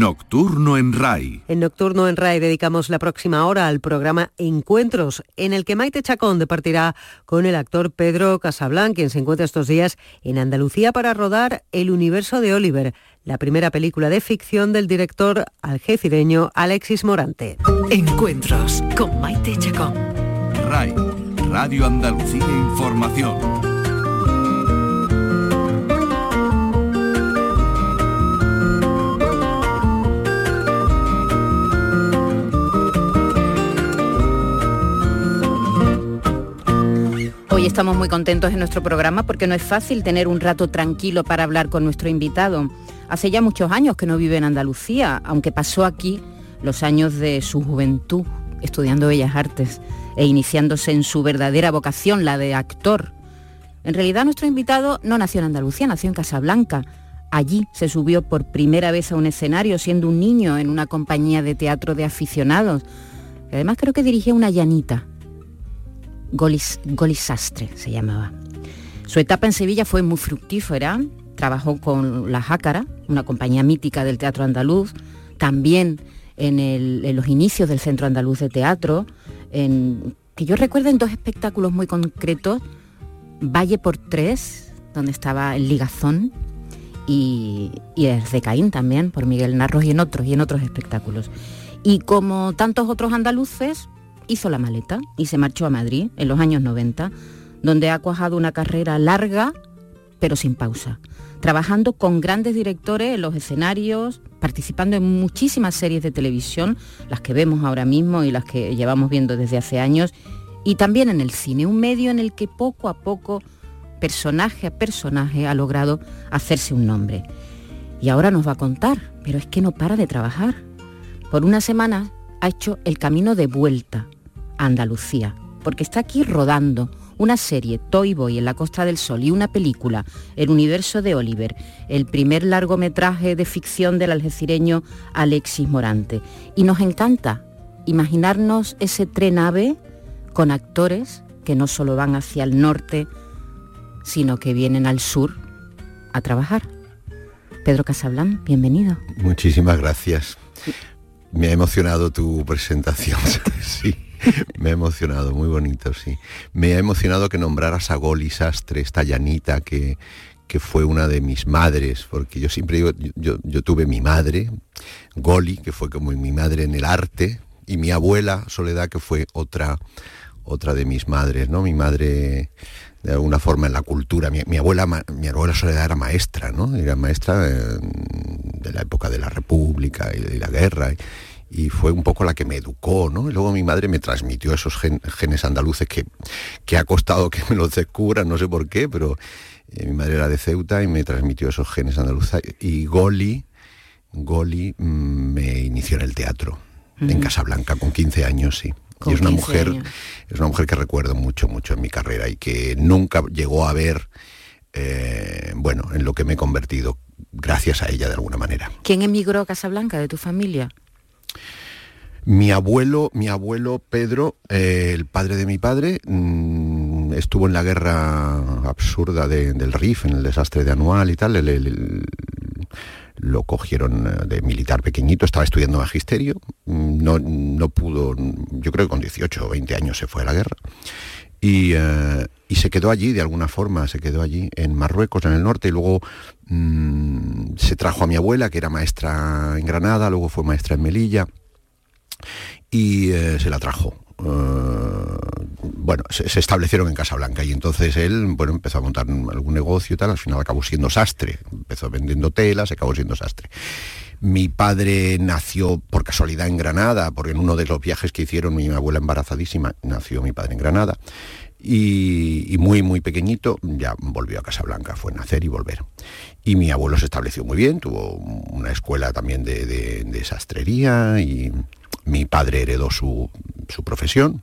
Nocturno en RAI. En Nocturno en RAI dedicamos la próxima hora al programa Encuentros, en el que Maite Chacón departirá con el actor Pedro Casablanca, quien se encuentra estos días en Andalucía para rodar El universo de Oliver, la primera película de ficción del director algecireño Alexis Morante. Encuentros con Maite Chacón. RAI, Radio Andalucía Información. Hoy estamos muy contentos en nuestro programa porque no es fácil tener un rato tranquilo para hablar con nuestro invitado. Hace ya muchos años que no vive en Andalucía, aunque pasó aquí los años de su juventud estudiando Bellas Artes e iniciándose en su verdadera vocación, la de actor. En realidad nuestro invitado no nació en Andalucía, nació en Casablanca. Allí se subió por primera vez a un escenario siendo un niño en una compañía de teatro de aficionados. Además creo que dirigía una llanita Golis, Sastre se llamaba. Su etapa en Sevilla fue muy fructífera, trabajó con La Jácara, una compañía mítica del teatro andaluz, también en, los inicios del Centro Andaluz de Teatro, en, que yo recuerdo en dos espectáculos muy concretos, Valle por Tres, donde estaba el Ligazón, y, y el de Caín también, por Miguel Narros y en otros, y en otros espectáculos. Y como tantos otros andaluces, hizo la maleta y se marchó a Madrid en los años 90, donde ha cuajado una carrera larga pero sin pausa, trabajando con grandes directores en los escenarios, participando en muchísimas series de televisión, las que vemos ahora mismo y las que llevamos viendo desde hace años, y también en el cine, un medio en el que poco a poco, personaje a personaje, ha logrado hacerse un nombre. Y ahora nos va a contar, pero es que no para de trabajar. Por una semana ha hecho el camino de vuelta Andalucía, porque está aquí rodando una serie, Toy Boy en la Costa del Sol, y una película, El universo de Oliver, el primer largometraje de ficción del algecireño Alexis Morante. Y nos encanta imaginarnos ese tren ave con actores que no solo van hacia el norte, sino que vienen al sur a trabajar. Pedro Casablán, bienvenido. Muchísimas gracias. Me ha emocionado tu presentación. sí. Me ha emocionado, muy bonito, sí. Me ha emocionado que nombraras a Goli Sastre, esta llanita que, que fue una de mis madres, porque yo siempre digo, yo, tuve mi madre, Goli, que fue como mi madre en el arte, y mi abuela, Soledad, que fue otra, otra de mis madres, ¿no? Mi madre de alguna forma en la cultura. Mi, abuela, mi abuela Soledad era maestra, ¿no? Era maestra de la época de la República y de la guerra fue un poco la que me educó, ¿no? Y luego mi madre me transmitió esos genes andaluces que, que ha costado que me los descubran, no sé por qué, pero eh, mi madre era de Ceuta y me transmitió esos genes andaluces. Y Goli, Goli mm, me inició en el teatro, en Casablanca, con 15 años, sí. y es una mujer, es una mujer que recuerdo mucho, mucho en mi carrera y que nunca llegó a ver, eh, bueno, en lo que me he convertido, gracias a ella de alguna manera. ¿Quién emigró a Casablanca de tu familia? Mi abuelo, mi abuelo Pedro, eh, el padre de mi padre, mm, estuvo en la guerra absurda del RIF, en el desastre de Anual y tal. lo cogieron eh, de militar pequeñito, estaba estudiando magisterio, mm, no, no pudo, yo creo que con 18 o 20 años se fue a la guerra. Y, eh, y, se quedó allí de alguna forma, se quedó allí en Marruecos, en el norte, y luego mm, se trajo a mi abuela, que era maestra en Granada, luego fue maestra en Melilla, y eh, se la trajo. Eh, bueno, se, establecieron en Casablanca y entonces él, bueno, empezó a montar algún negocio y tal, al final acabó siendo sastre, empezó vendiendo telas, acabó siendo sastre. Mi padre nació por casualidad en Granada, porque en uno de los viajes que hicieron mi abuela embarazadísima, nació mi padre en Granada. Y, muy, muy pequeñito ya volvió a Casablanca, fue nacer y volver. Y mi abuelo se estableció muy bien, tuvo una escuela también de sastrería y mi padre heredó su, profesión.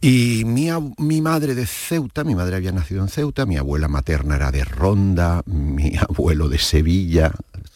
Y mi, mi, madre de Ceuta, mi madre había nacido en Ceuta, mi abuela materna era de Ronda, mi abuelo de Sevilla,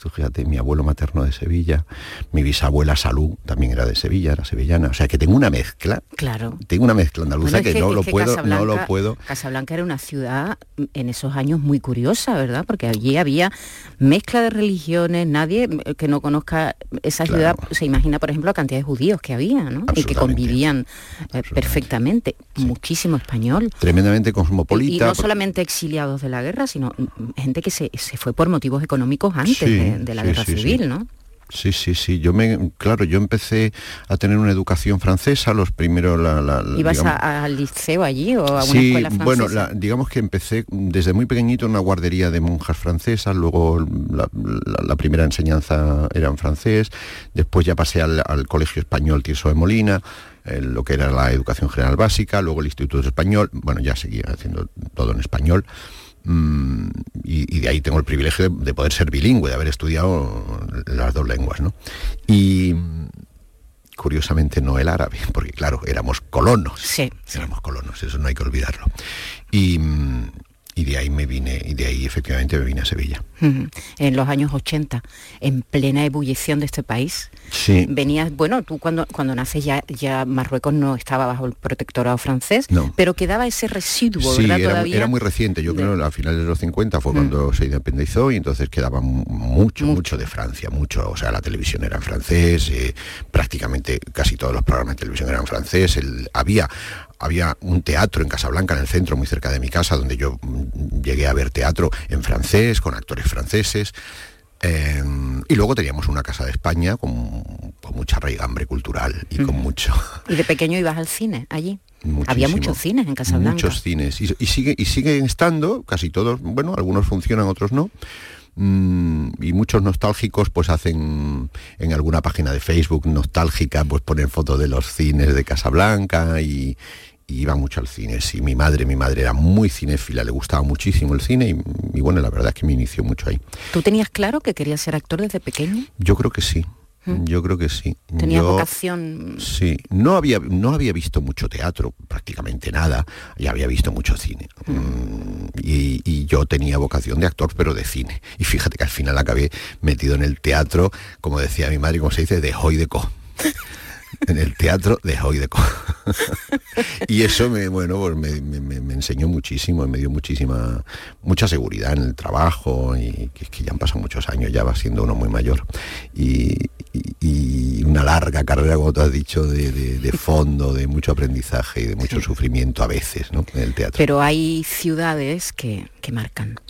fíjate, mi abuelo materno de Sevilla, mi bisabuela Salud también era de Sevilla, era sevillana. O sea que tengo una mezcla. Claro. Tengo una mezcla andaluza que, no lo puedo, no lo puedo. Casablanca era una ciudad en esos años muy curiosa, ¿verdad? Porque allí había mezcla de religiones, nadie que no conozca esa ciudad se imagina, por ejemplo, la cantidad de judíos que había, ¿no? Y que convivían eh, perfectamente. Muchísimo español. Tremendamente cosmopolita. Y, no solamente exiliados de la guerra, sino gente que se, fue por motivos económicos antes de, la guerra civil, ¿no? Sí, sí, sí. Yo me, claro, yo empecé a tener una educación francesa, los primeros la, ¿Ibas al liceo allí o a una escuela francesa? Bueno, digamos que empecé desde muy pequeñito en una guardería de monjas francesas, luego la, primera enseñanza era en francés, después ya pasé al, colegio español Tirso de Molina, lo que era la educación general básica, luego el Instituto Español, bueno, ya seguía haciendo todo en español. Mm, y, de ahí tengo el privilegio de, poder ser bilingüe, de haber estudiado las dos lenguas, ¿no? Y curiosamente no el árabe, porque claro, éramos colonos. Sí. Éramos colonos, eso no hay que olvidarlo. Y, y de ahí me vine, y de ahí efectivamente me vine a Sevilla. En los años 80, en plena ebullición de este país, sí. venías, bueno, tú cuando, cuando naces ya, ya Marruecos no estaba bajo el protectorado francés, pero quedaba ese residuo, sí, Era, era, muy reciente, yo creo a finales de los 50 fue cuando se independizó y entonces quedaba mucho, mucho, de Francia, mucho, o sea, la televisión era en francés, eh, prácticamente casi todos los programas de televisión eran francés, había había un teatro en Casablanca, en el centro, muy cerca de mi casa, donde yo mm, llegué a ver teatro en francés, con actores franceses. Eh, y luego teníamos una casa de España con, mucha raigambre cultural y con mucho... ¿Y de pequeño ibas al cine allí? Había muchos cines en Casablanca. Muchos cines. Y, sigue, y siguen estando, casi todos, bueno, algunos funcionan, otros no. Mm, y muchos nostálgicos pues hacen en alguna página de Facebook nostálgica, pues ponen fotos de los cines de Casablanca y, iba mucho al cine, sí, mi madre, mi madre era muy cinéfila, le gustaba muchísimo el cine y, bueno, la verdad es que me inició mucho ahí. ¿Tú tenías claro que querías ser actor desde pequeño? Yo creo que sí. ¿Mm? Yo creo que sí. ¿Tenía vocación? Sí, no había, no había visto mucho teatro, prácticamente nada, y había visto mucho cine. ¿Mm? Mm, y, y, yo tenía vocación de actor, pero de cine. Y fíjate que al final acabé metido en el teatro, como decía mi madre, como se dice, de hoy de co en el teatro de Hoydeco. y eso me, bueno, pues me, enseñó muchísimo, me dio muchísima, mucha seguridad en el trabajo y que, que ya han pasado muchos años, ya va siendo uno muy mayor. Y, una larga carrera, como tú has dicho, de, fondo, de mucho aprendizaje y de mucho sufrimiento a veces, ¿no? En el teatro. Pero hay ciudades que, que marcan.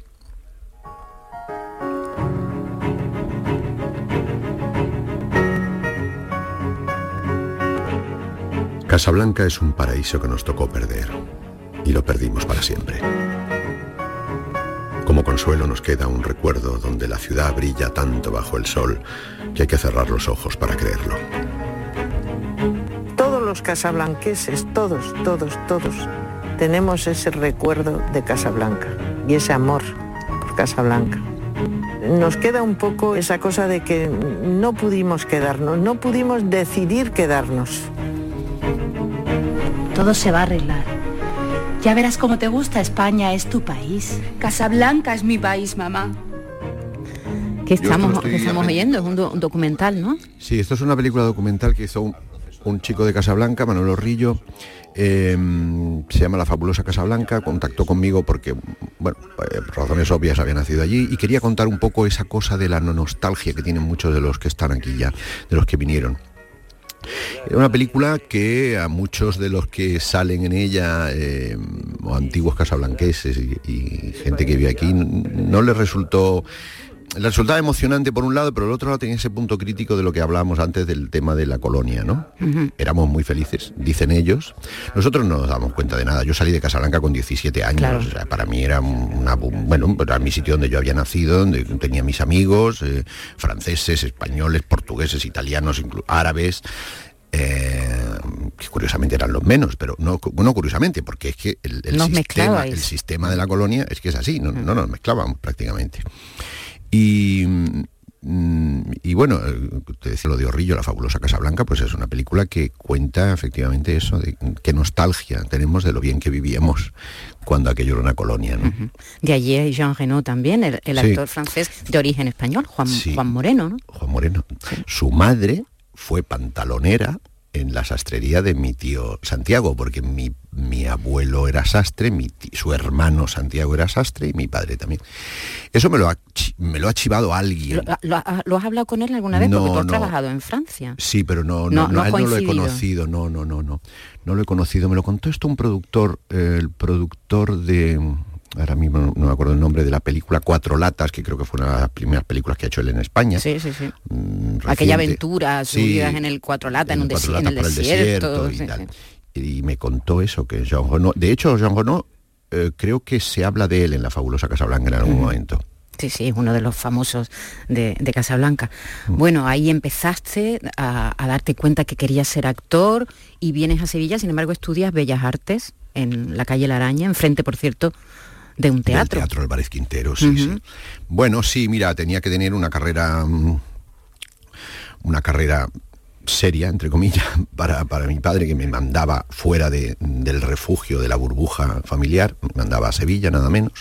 Casablanca es un paraíso que nos tocó perder y lo perdimos para siempre. Como consuelo nos queda un recuerdo donde la ciudad brilla tanto bajo el sol que hay que cerrar los ojos para creerlo. Todos los casablanqueses, todos, todos, todos, tenemos ese recuerdo de Casablanca y ese amor por Casablanca. Nos queda un poco esa cosa de que no pudimos quedarnos, no pudimos decidir quedarnos todo se va a arreglar. Ya verás cómo te gusta, España es tu país. Casablanca es mi país, mamá. ¿Qué estamos, estamos oyendo? Es un, documental, ¿no? Sí, esto es una película documental que hizo un, chico de Casablanca, Manuel Rillo. Em, se llama La fabulosa Casablanca, contactó conmigo porque, bueno, eh, razones obvias había nacido allí y quería contar un poco esa cosa de la nostalgia que tienen muchos de los que están aquí ya, de los que vinieron. Era una película que a muchos de los que salen en ella, eh, o antiguos casablanqueses y, gente que vive aquí, no les resultó le resultaba emocionante por un lado, pero el otro lado tenía ese punto crítico de lo que hablábamos antes del tema de la colonia, ¿no? Éramos muy felices, dicen ellos. Nosotros no nos damos cuenta de nada. Yo salí de Casablanca con 17 años. para mí era una, bueno, era mi sitio donde yo había nacido, donde tenía mis amigos, eh, franceses, españoles, portugueses, italianos, árabes. Eh, que curiosamente eran los menos, pero no, no curiosamente, porque es que el, sistema, el, sistema, de la colonia es que es así, no, no nos mezclábamos prácticamente. Y, mm, y bueno, te decía lo de Orrillo, la fabulosa Casa Blanca, pues es una película que cuenta efectivamente eso, de qué nostalgia tenemos de lo bien que vivíamos cuando aquello era una colonia. ¿no? De allí es Jean Reno también, el, el Sí. actor francés de origen español, Juan, Sí. Juan Moreno, ¿no? Juan Moreno. Su madre fue pantalonera en la sastrería de mi tío Santiago, porque mi, mi abuelo era sastre, mi ti- su hermano Santiago era sastre y mi padre también. Eso me lo ha, me lo ha chivado alguien. ¿Lo, lo- lo has hablado con él alguna vez? No, Porque tú has no. trabajado en Francia. Sí, pero no, No- no, no él no lo he conocido, no, no, no, no. No lo he conocido. Me lo contó esto un productor, el productor de. Ahora mismo no, no me acuerdo el nombre de la película, Cuatro Latas, que creo que fue una de las primeras películas que ha hecho él en España. Sí, sí, sí. Aquella aventura, Sí, subidas en el Cuatro Lata, en, un desi- en el desierto. y sí, tal. sí. Y me contó eso, que Jean Renaud... De hecho, Jean Renaud, eh, creo que se habla de él en la fabulosa Casablanca en algún momento. Sí, sí, es uno de los famosos de, de Casablanca. Mm. Bueno, ahí empezaste a, a darte cuenta que querías ser actor y vienes a Sevilla, sin embargo estudias Bellas Artes en la calle La Araña, enfrente, por cierto, de un Del teatro. Teatro Álvarez Quintero, sí, sí. Bueno, sí, mira, tenía que tener una carrera, mm, una carrera seria, entre comillas, para, para mi padre, que me mandaba fuera de- del refugio de la burbuja familiar, me mandaba a Sevilla, nada menos.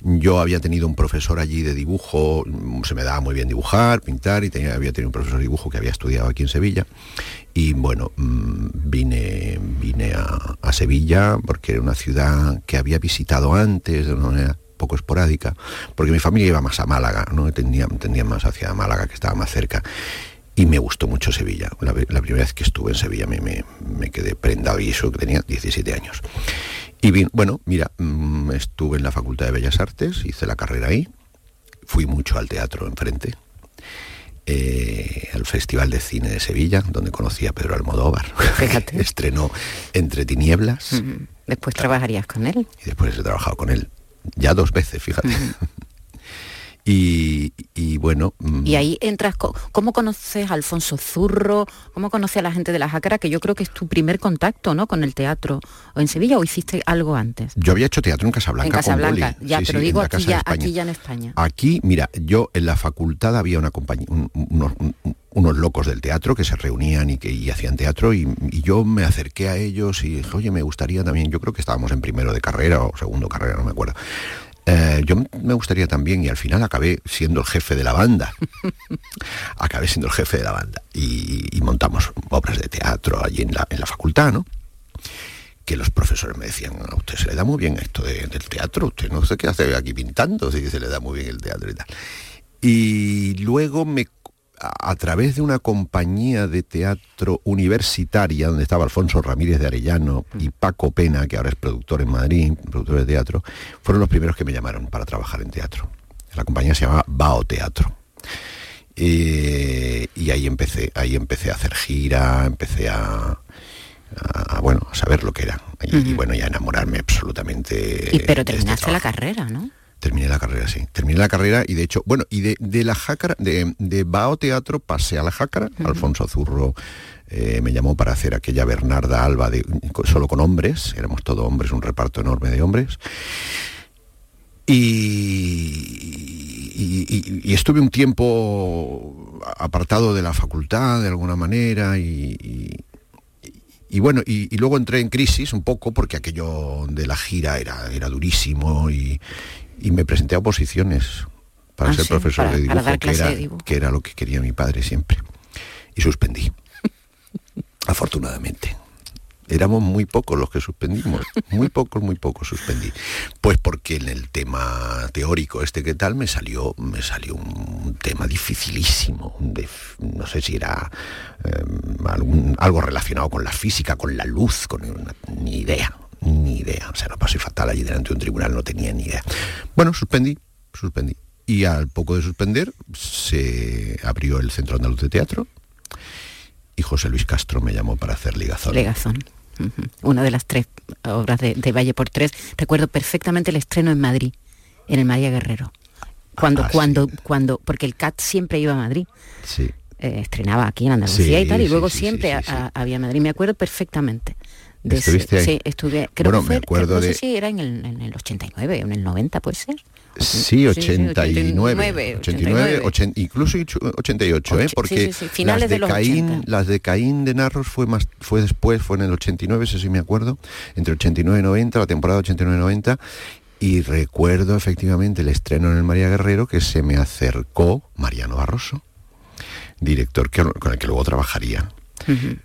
Yo había tenido un profesor allí de dibujo, se me daba muy bien dibujar, pintar, y tenía- había tenido un profesor de dibujo que había estudiado aquí en Sevilla. Y bueno, mm, vine, vine a, a Sevilla porque era una ciudad que había visitado antes de una manera poco esporádica, porque mi familia iba más a Málaga, ¿no? Tendía, tendía más hacia Málaga, que estaba más cerca. Y me gustó mucho Sevilla. La, la primera vez que estuve en Sevilla me, me- me quedé prendado y eso que tenía 17 años. Y bien, bueno, mira, mm, estuve en la Facultad de Bellas Artes, hice la carrera ahí, fui mucho al teatro enfrente, eh, al Festival de Cine de Sevilla, donde conocí a Pedro Almodóvar. Fíjate. Estrenó Entre Tinieblas Ujú. Después trabajarías con él. y después he trabajado con él ya dos veces, fíjate. Y, y bueno, mm, Y ahí entras, ¿cómo conoces a Alfonso Zurro? ¿Cómo conoces a la gente de la Jácara? Que yo creo que es tu primer contacto, ¿no? Con el teatro. ¿O en Sevilla o hiciste algo antes? yo había hecho teatro en Casablanca. en con Casablanca, Boli. ya, Sí, pero sí, digo aquí ya, España. aquí ya en España. Aquí, mira, yo en la facultad había una compañía, un- unos, un- unos locos del teatro que se reunían y que y hacían teatro y, y yo me acerqué a ellos y dije, oye, me gustaría también, yo creo que estábamos en primero de carrera o segundo carrera, no me acuerdo. Eh, yo me gustaría también y al final acabé siendo el jefe de la banda. acabé siendo el jefe de la banda y, y montamos obras de teatro allí en la, en la facultad, ¿no? que los profesores me decían, a usted se le da muy bien esto de- del teatro, usted no sé qué hace aquí pintando, si se le da muy bien el teatro y tal. Y luego me a, a través de una compañía de teatro universitaria donde estaba Alfonso Ramírez de Arellano y Paco Pena, que ahora es productor en Madrid, productor de teatro, fueron los primeros que me llamaron para trabajar en teatro. La compañía se llamaba Bao Teatro. Eh, y ahí empecé, ahí empecé a hacer gira, empecé a, a- a, bueno, a saber lo que era. Y, y bueno, y a enamorarme absolutamente. Y, pero este terminaste la carrera, ¿no? Terminé la carrera, sí. Terminé la carrera y de hecho, bueno, y de, de la jácara, de, de Bao Teatro pasé a la jácara. Alfonso Zurro eh, me llamó para hacer aquella Bernarda Alba de, solo con hombres, éramos todos hombres, un reparto enorme de hombres. Y, y- y- estuve un tiempo apartado de la facultad de alguna manera y, y- bueno, y, y luego entré en crisis un poco porque aquello de la gira era, era durísimo y, y me presenté a oposiciones para Ah, ser sí, profesor para- de para dibujo, que era, de dibujo. que era lo que quería mi padre siempre. Y suspendí, afortunadamente. Éramos muy pocos los que suspendimos, muy pocos, muy pocos suspendí. Pues porque en el tema teórico este que tal me salió, me salió un tema dificilísimo, un def- no sé si era eh, algún- algo relacionado con la física, con la luz, con una- ni idea, ni idea. O sea, lo pasé fatal allí delante de un tribunal, no tenía ni idea. Bueno, suspendí, suspendí. Y al poco de suspender se abrió el Centro Andaluz de Teatro y José Luis Castro me llamó para hacer ligazón. Legazón. Ujú. Una de las tres obras de, de Valle por Tres. Recuerdo perfectamente el estreno en Madrid, en el María Guerrero. Cuando, Ah, cuando, sí. cuando, porque el CAT siempre iba a Madrid. Sí. eh, estrenaba aquí en Andalucía Sí, y tal, y luego sí, siempre había Madrid. Me acuerdo perfectamente de ese- ¿Estuviste ahí? Sí, estuve. Creo Bueno, que fue, me acuerdo no de- sé si era en el, en el 89 o en el 90, puede ser. Sí, 89, 89, 89. 80, incluso 88, ¿eh? Sí, porque sí, las de, de los Caín, 80. las de Caín de Narros fue más fue después, fue en el 89, eso sí me acuerdo, entre 89 y 90, la temporada 89 y 90 y recuerdo efectivamente el estreno en el María Guerrero que se me acercó Mariano Barroso, director que- con el que luego trabajaría.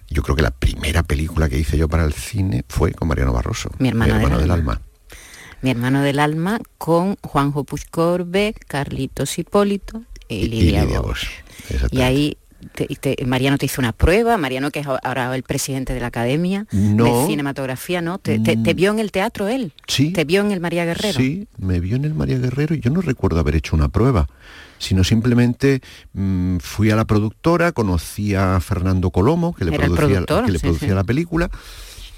Yo creo que la primera película que hice yo para el cine fue con Mariano Barroso, Mi hermano del del alma. alma. Mi hermano del alma con Juanjo Puigcorbe, Carlitos Hipólito y Y- y Lidia, Lidia Bosch. Bosch, Y ahí te- te- Mariano te hizo una prueba, Mariano que es ahora el presidente de la Academia No. de Cinematografía, ¿no? Te, Mm. vio en el teatro él, Sí. te vio en el María Guerrero. Sí, me vio en el María Guerrero y yo no recuerdo haber hecho una prueba, sino simplemente mm, fui a la productora, conocí a Fernando Colomo, que le Era producía, productor, que le sí, producía sí. la película.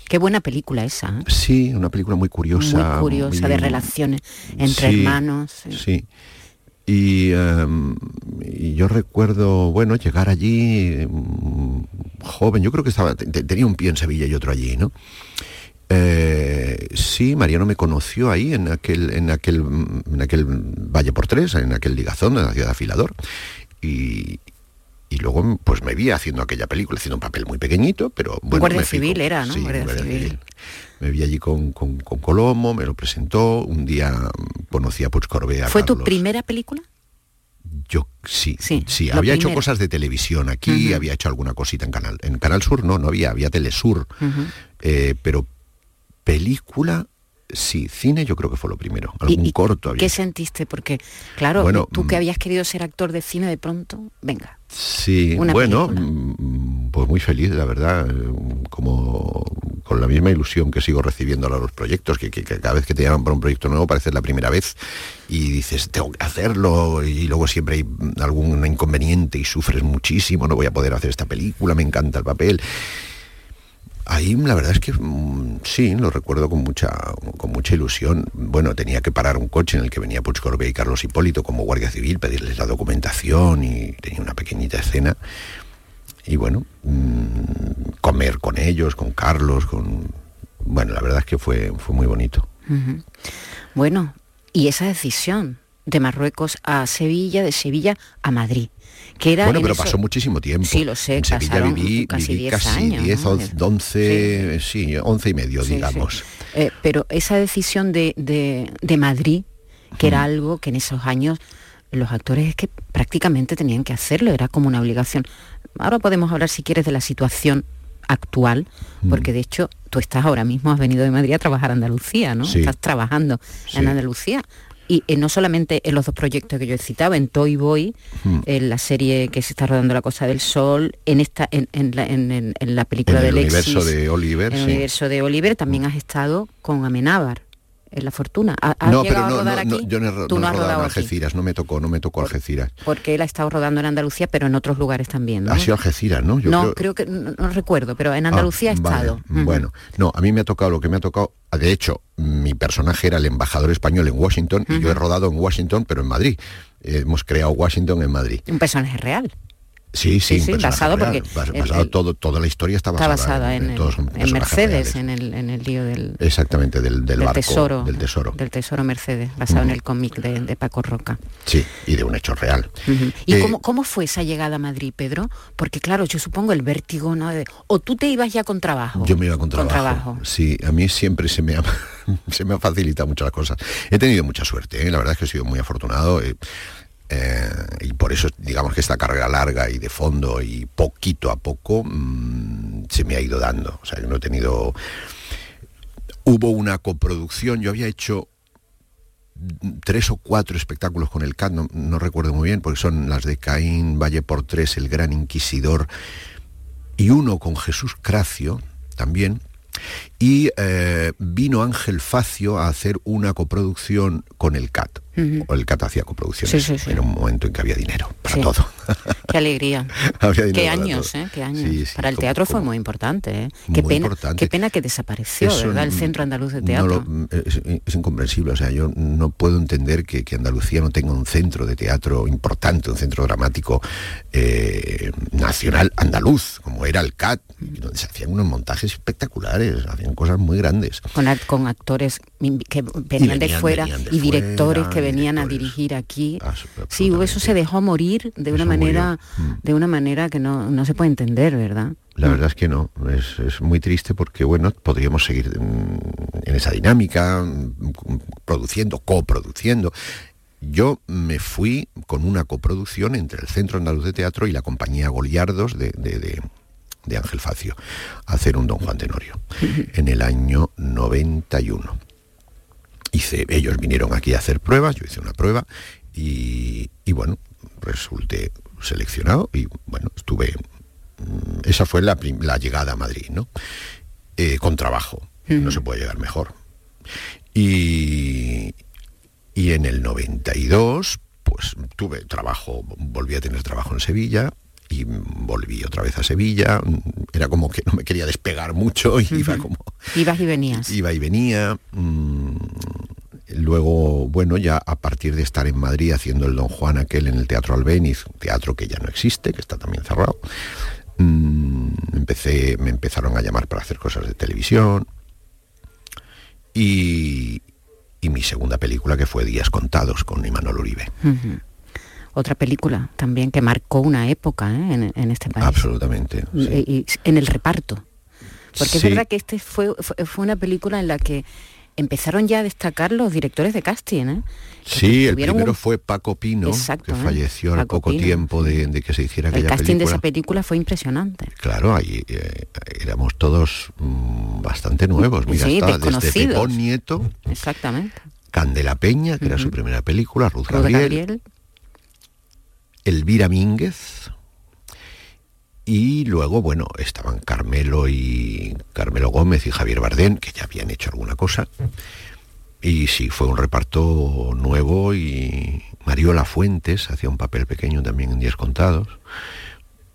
Qué buena película esa, ¿eh? Sí, una película muy curiosa. muy curiosa, de relaciones entre hermanos. sí. Y, em, y yo recuerdo, bueno, llegar allí mm, joven, yo creo que estaba, te- tenía un pie en Sevilla y otro allí, ¿no? Eh, sí, Mariano me conoció ahí en aquel, en aquel, en aquel Valle por Tres, en aquel ligazón de la ciudad de Afilador. Y, y luego pues me vi haciendo aquella película, haciendo un papel muy pequeñito, pero bueno. Guardia me Civil era, ¿no? Sí, Guardia Guardia Civil. Civil. Me vi allí con, con- con Colomo, me lo presentó, un día mm, conocí a Puig Corbé, a ¿Fue tu primera película? Yo sí, Sí, sí, había hecho cosas de televisión aquí, había hecho alguna cosita en Canal. En Canal Sur no, no había, había Telesur. Eh, pero película, sí, cine yo creo que fue lo primero. Algún ¿Y- y corto había. ¿Qué sentiste? Porque, claro, Bueno, tú que mm. habías querido ser actor de cine de pronto, venga. Sí, una bueno, película? mm, pues muy feliz, la verdad, eh, como con la misma ilusión que sigo recibiendo ahora los proyectos, que, que- que cada vez que te llaman para un proyecto nuevo parece la primera vez y dices, tengo que hacerlo, y luego siempre hay mm, algún inconveniente y sufres muchísimo, no voy a poder hacer esta película, me encanta el papel. Ahí la verdad es que mm, sí, lo recuerdo con mucha, con mucha ilusión. Bueno, tenía que parar un coche en el que venía Puig Corbé y Carlos Hipólito como guardia civil, pedirles la documentación y tenía una pequeñita escena. Y bueno, mm, comer con ellos, con Carlos, con... Bueno, la verdad es que fue, fue muy bonito. Bueno, y esa decisión de Marruecos a Sevilla, de Sevilla a Madrid, que era bueno, en pero eso- pasó muchísimo tiempo. Sí, lo sé, En Sevilla viví casi viví 10 casi años, 10, ¿no? 11, 11, sí, 11 y medio, Sí, sí. digamos. Eh, pero esa decisión de, de- de Madrid, que Mm. era algo que en esos años los actores es que prácticamente tenían que hacerlo, era como una obligación. Ahora podemos hablar, si quieres, de la situación actual, Mm. porque de hecho tú estás ahora mismo, has venido de Madrid a trabajar a Andalucía, ¿no? Sí. Estás trabajando Sí. en Andalucía. Y eh, no solamente en los dos proyectos que yo he citado, en Toy Boy, Mm. en la serie que se está rodando La Cosa del Sol, en esta, en, en la, en- en- la película En de universo de Oliver, en el sí. universo de Oliver también has estado con Amenábar en La Fortuna. ¿Ha- ¿Has No, llegado pero no, a rodar no, no, aquí? yo no Tú no no he rodado en aquí. Algeciras, no me tocó, no me tocó Algeciras. Porque él ha estado rodando en Andalucía, pero en otros lugares también. Ha sido Algeciras, ¿no? Yo no, creo, que no, recuerdo, pero en Andalucía Ah, ha vale, estado. Ujú. Bueno, no, a mí me ha tocado lo que me ha tocado. De hecho, mi personaje era el embajador español en Washington y yo he rodado en Washington, pero en Madrid. Eh, hemos creado Washington en Madrid. Un personaje real. Sí, sí, Sí, sí, basado real. porque basado el- todo, toda la historia está Está basada, en, en Mercedes, reales. en el, en el lío del, Exactamente, del, del del barco, tesoro. del tesoro. Del tesoro Mercedes, basado en el cómic de, de Paco Roca. Sí, y de un hecho real. ¿Y Eh, cómo, cómo fue esa llegada a Madrid, Pedro? Porque claro, yo supongo el vértigo, ¿no? De- o tú te ibas ya con trabajo. Yo me iba con trabajo. Sí, a mí siempre se me ha, se me ha facilitado muchas las cosas. He tenido mucha suerte, ¿eh? la verdad es que he sido muy afortunado. eh, eh, y por eso, digamos que esta carrera larga y de fondo y poquito a poco mm, se me ha ido dando. O sea, que no he tenido... Hubo una coproducción, yo había hecho tres o cuatro espectáculos con el CAT, no, no recuerdo muy bien, porque son las de Caín, Valle por Tres, El Gran Inquisidor, y uno con Jesús Cracio también. Y eh, vino Ángel Facio a hacer una coproducción con el CAT. O el CAT hacía coproducciones Sí, sí, sí. en un momento en que había dinero para todo. Qué alegría. Había dinero Qué años. ¿eh? Qué años. Para el como- teatro fue muy importante, ¿eh? Qué Muy pena, importante. qué pena que desapareció, Eso ¿verdad? El Centro Andaluz de no Teatro. lo- es, es incomprensible, o sea, yo no puedo entender que, que Andalucía no tenga un centro de teatro importante, un centro dramático eh, nacional andaluz, como era el CAT, donde se hacían unos montajes espectaculares, hacían cosas muy grandes. con, act- con actores que venían, de fuera venían de y directores fuera, que venían a dirigir aquí. Abs- Sí, eso se dejó morir de una Eso manera, Mm. de una manera que no, no se puede entender, ¿verdad? La verdad es que no, es, es muy triste porque, bueno, podríamos seguir mm, en esa dinámica, mm, produciendo, coproduciendo. Yo me fui con una coproducción entre el Centro Andaluz de Teatro y la compañía Goliardos de, de- de- de Ángel Facio a hacer un Don Juan Tenorio en el año 91. Hice, ellos vinieron aquí a hacer pruebas, yo hice una prueba y, y bueno, resulté seleccionado y bueno, estuve Mm, esa fue la, la llegada a Madrid, ¿no? Eh, con trabajo, no se puede llegar mejor. Y, y en el 92, pues tuve trabajo, volví a tener trabajo en Sevilla y volví otra vez a Sevilla. Era como que no me quería despegar mucho y iba como Ibas y venías. iba y venía. mm, Luego, bueno, ya a partir de estar en Madrid haciendo el Don Juan aquel en el Teatro Albéniz, teatro que ya no existe, que está también cerrado, mm, empecé, me empezaron a llamar para hacer cosas de televisión. Y, y mi segunda película que fue Días Contados con Imanol Uribe. Otra película también que marcó una época ¿eh? en, en este país. Absolutamente. sí. Y- y en el reparto. Porque Sí. es verdad que este fue, fue, fue una película en la que empezaron ya a destacar los directores de casting, ¿eh? Sí, el primero un- fue Paco Pino, Exacto, que ¿eh? falleció al poco Pino, tiempo de, de que se hiciera El aquella casting de película. esa película fue impresionante. Claro, ahí eh, éramos todos mm, bastante nuevos. Mira, Sí, estaba desde. Pepón Nieto, Exactamente. Candela Peña, que era su primera película, Ruth, Ruth Gabriel, Gabriel, Elvira Mínguez, y luego, bueno, estaban Carmelo y Carmelo Gómez y Javier Bardén, que ya habían hecho alguna cosa. Y sí, fue un reparto nuevo y Mariola Fuentes hacía un papel pequeño también en Días Contados.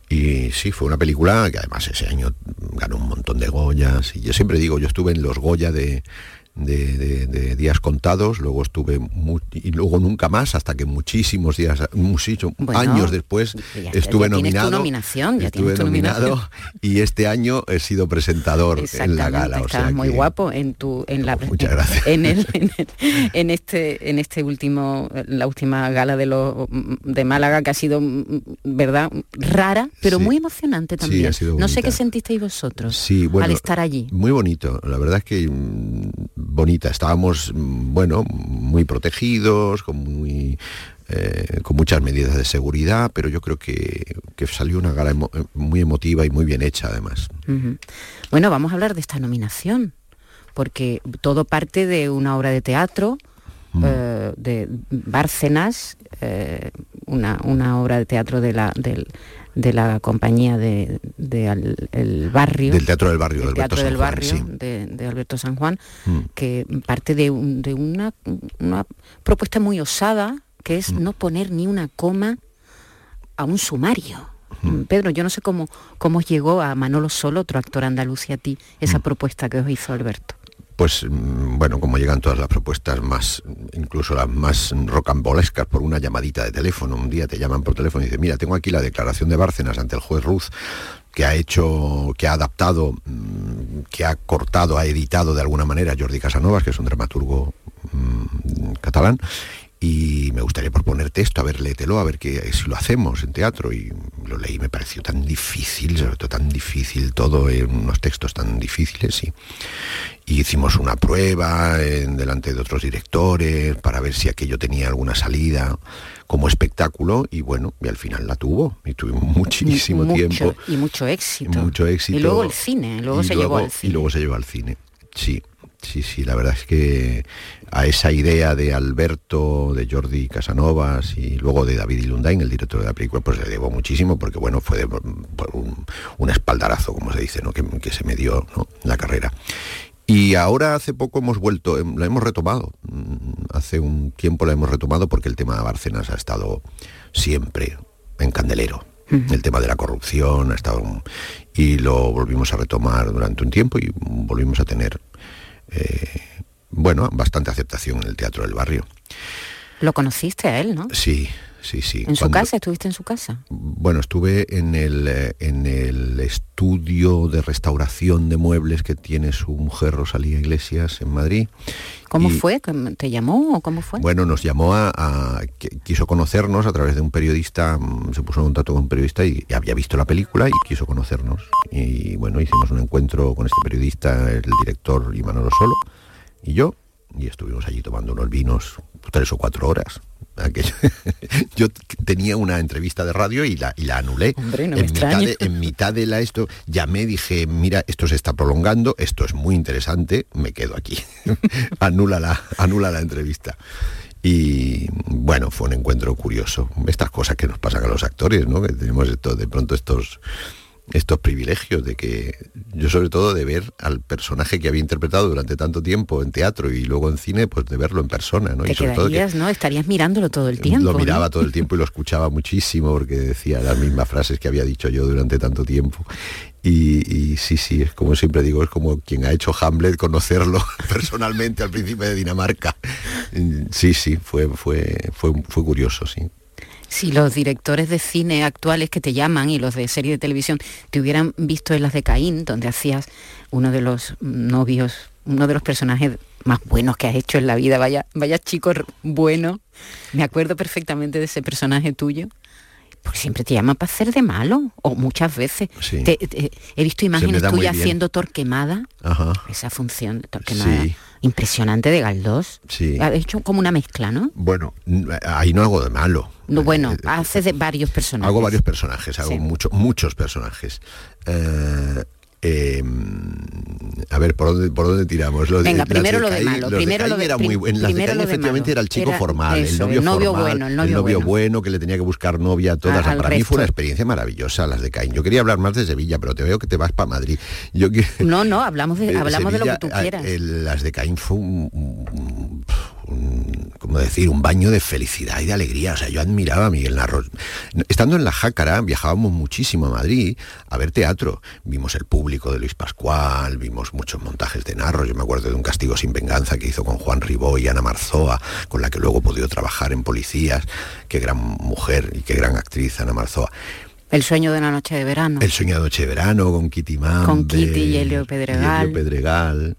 Y sí, fue una película que además ese año ganó un montón de Goyas. Y yo siempre digo, yo estuve en los Goya de, de- de- de días contados, luego estuve y luego nunca más, hasta que muchísimos días, muchísimos Bueno, años después ya- ya estuve tu nominado. nominación, ya estuve tu nominado nominación. y este año he sido presentador en la gala. o sea muy que- guapo en tu en la Muchas gracias. en el, en el- en este en este último la última gala de los de Málaga que ha sido verdad rara pero Sí. muy emocionante Sí, también ha sido no sé qué sentisteis vosotros Sí, bueno, al estar allí Muy bonito, la verdad es que mm, bonita. Estábamos, mm, bueno, muy protegidos, eh, con muchas medidas de seguridad, pero yo creo que, que salió una gala emo- muy emotiva y muy bien hecha además. Bueno vamos a hablar de esta nominación porque todo parte de una obra de teatro Mm. eh, de Bárcenas, eh, una, una obra de teatro de la, de la compañía de, de al- el barrio. Del Teatro del Barrio, del Teatro del Barrio sí. de, de Alberto San Juan, Mm. que parte de, un- de una, una propuesta muy osada, que es Mm. no poner ni una coma a un sumario. Pedro, yo no sé cómo, cómo os llegó a Manolo Solo, otro actor andaluz, y a ti, esa propuesta que os hizo Alberto. Pues mm, bueno, como llegan todas las propuestas más, incluso las más rocambolescas por una llamadita de teléfono, un día te llaman por teléfono y dicen, mira, tengo aquí la declaración de Bárcenas ante el juez Ruz, que ha hecho, que ha adaptado, mm, que ha cortado, ha editado de alguna manera Jordi Casanovas, que es un dramaturgo mm, catalán, y me gustaría proponerte esto, a ver, léetelo, a ver qué, si lo hacemos en teatro. Y lo leí, me pareció tan difícil, sobre todo tan difícil todo, en unos textos tan difíciles, y, y hicimos una prueba en, delante de otros directores para ver si aquello tenía alguna salida como espectáculo, y bueno, y al final la tuvo, y tuvimos muchísimo Mucho, tiempo. Y mucho éxito. Mucho éxito. Y luego el cine, luego Y se llevó al cine. Y luego se llevó al cine. Sí, sí, sí, la verdad es que a esa idea de Alberto, de Jordi Casanovas y luego de David Ilundain, el director de la película, pues le debo muchísimo porque bueno, fue de- por un, un espaldarazo, como se dice, ¿no? que, que se me dio la carrera. Y ahora hace poco hemos vuelto, em, la hemos retomado. Mm, Hace un tiempo la hemos retomado porque el tema de Bárcenas ha estado siempre en candelero. El tema de la corrupción ha estado y lo volvimos a retomar durante un tiempo y volvimos a tener eh, bueno, bastante aceptación en el teatro del barrio. Lo conociste a él, ¿no? Sí, sí, sí. ¿En su casa? ¿Estuviste en su casa? Bueno, estuve en el, eh, en el estudio de restauración de muebles que tiene su mujer Rosalía Iglesias en Madrid. ¿Cómo Y, fue? ¿Te llamó o cómo fue? Bueno, nos llamó a, a- qui- quiso conocernos a través de un periodista, mm, se puso en contacto con un periodista y había visto la película y quiso conocernos. Y bueno, hicimos un encuentro con este periodista, el director Imanolo Solo y yo, y estuvimos allí tomando unos vinos tres o cuatro horas. Aquello- yo tenía una entrevista de radio y la, y la anulé. Hombre, no me en, mitad extraña. de, en mitad de la esto, llamé, dije, mira, esto se está prolongando, esto es muy interesante, me quedo aquí. anula, la, anula la entrevista. Y bueno, fue un encuentro curioso. Estas cosas que nos pasan a los actores, ¿no? Que tenemos esto, de pronto estos estos privilegios de que yo sobre todo de ver al personaje que había interpretado durante tanto tiempo en teatro y luego en cine pues de verlo en persona ¿no? Te y sobre todo que quedarías, ¿no? Estarías mirándolo todo el tiempo. lo ¿no? miraba todo el tiempo y lo escuchaba muchísimo porque decía las mismas frases que había dicho yo durante tanto tiempo. Y, y sí, sí, es como siempre digo, es como quien ha hecho Hamlet conocerlo personalmente al príncipe de Dinamarca. Mm, Sí, sí, fue, fue, fue, fue curioso, sí. Si los directores de cine actuales que te llaman y los de serie de televisión te hubieran visto en las de Caín, donde hacías uno de los novios, uno de los personajes más buenos que has hecho en la vida, vaya, vaya chico bueno, me acuerdo perfectamente de ese personaje tuyo. Porque siempre te llaman para hacer de malo, o muchas veces. Sí. Te- te- he visto imágenes tuyas haciendo Torquemada, Ajá. esa función de Torquemada, Sí. Impresionante de Galdós. Sí. Ha hecho como una mezcla, ¿no? Bueno, ahí no hago de malo. No, bueno, Eh, haces de varios personajes. Hago varios personajes, hago Sí. mucho- muchos personajes. Eh, eh, a ver, ¿por dónde, por dónde tiramos? Lo de- Venga, primero lo de malo, los primero Caín lo de- era muy, en las de Caín efectivamente malo. era el chico Era formal, el novio, el novio formal, bueno, el novio bueno. bueno que le tenía que buscar novia a todas. A- Para mí fue una experiencia maravillosa las de Caín. Yo quería hablar más de Sevilla, pero te veo que te vas para Madrid. Yo que- No, no, hablamos de, eh, hablamos de lo que tú eh, quieras. el- las de Caín fue un, un- un- ¿cómo decir? Un baño de felicidad y de alegría. O sea, yo admiraba a Miguel Narro. Estando en la Jácara, viajábamos muchísimo a Madrid a ver teatro. Vimos el público de Luis Pascual, vimos muchos montajes de Narro. Yo me acuerdo de un Castigo sin venganza que hizo con Juan Ribó y Ana Marzoa, con la que luego podido trabajar en Policías. Qué gran mujer y qué gran actriz Ana Marzoa. El sueño de una noche de verano. El sueño de noche de verano con Kitty Mambe. Con Kitty y Helio Pedregal. Helio Pedregal.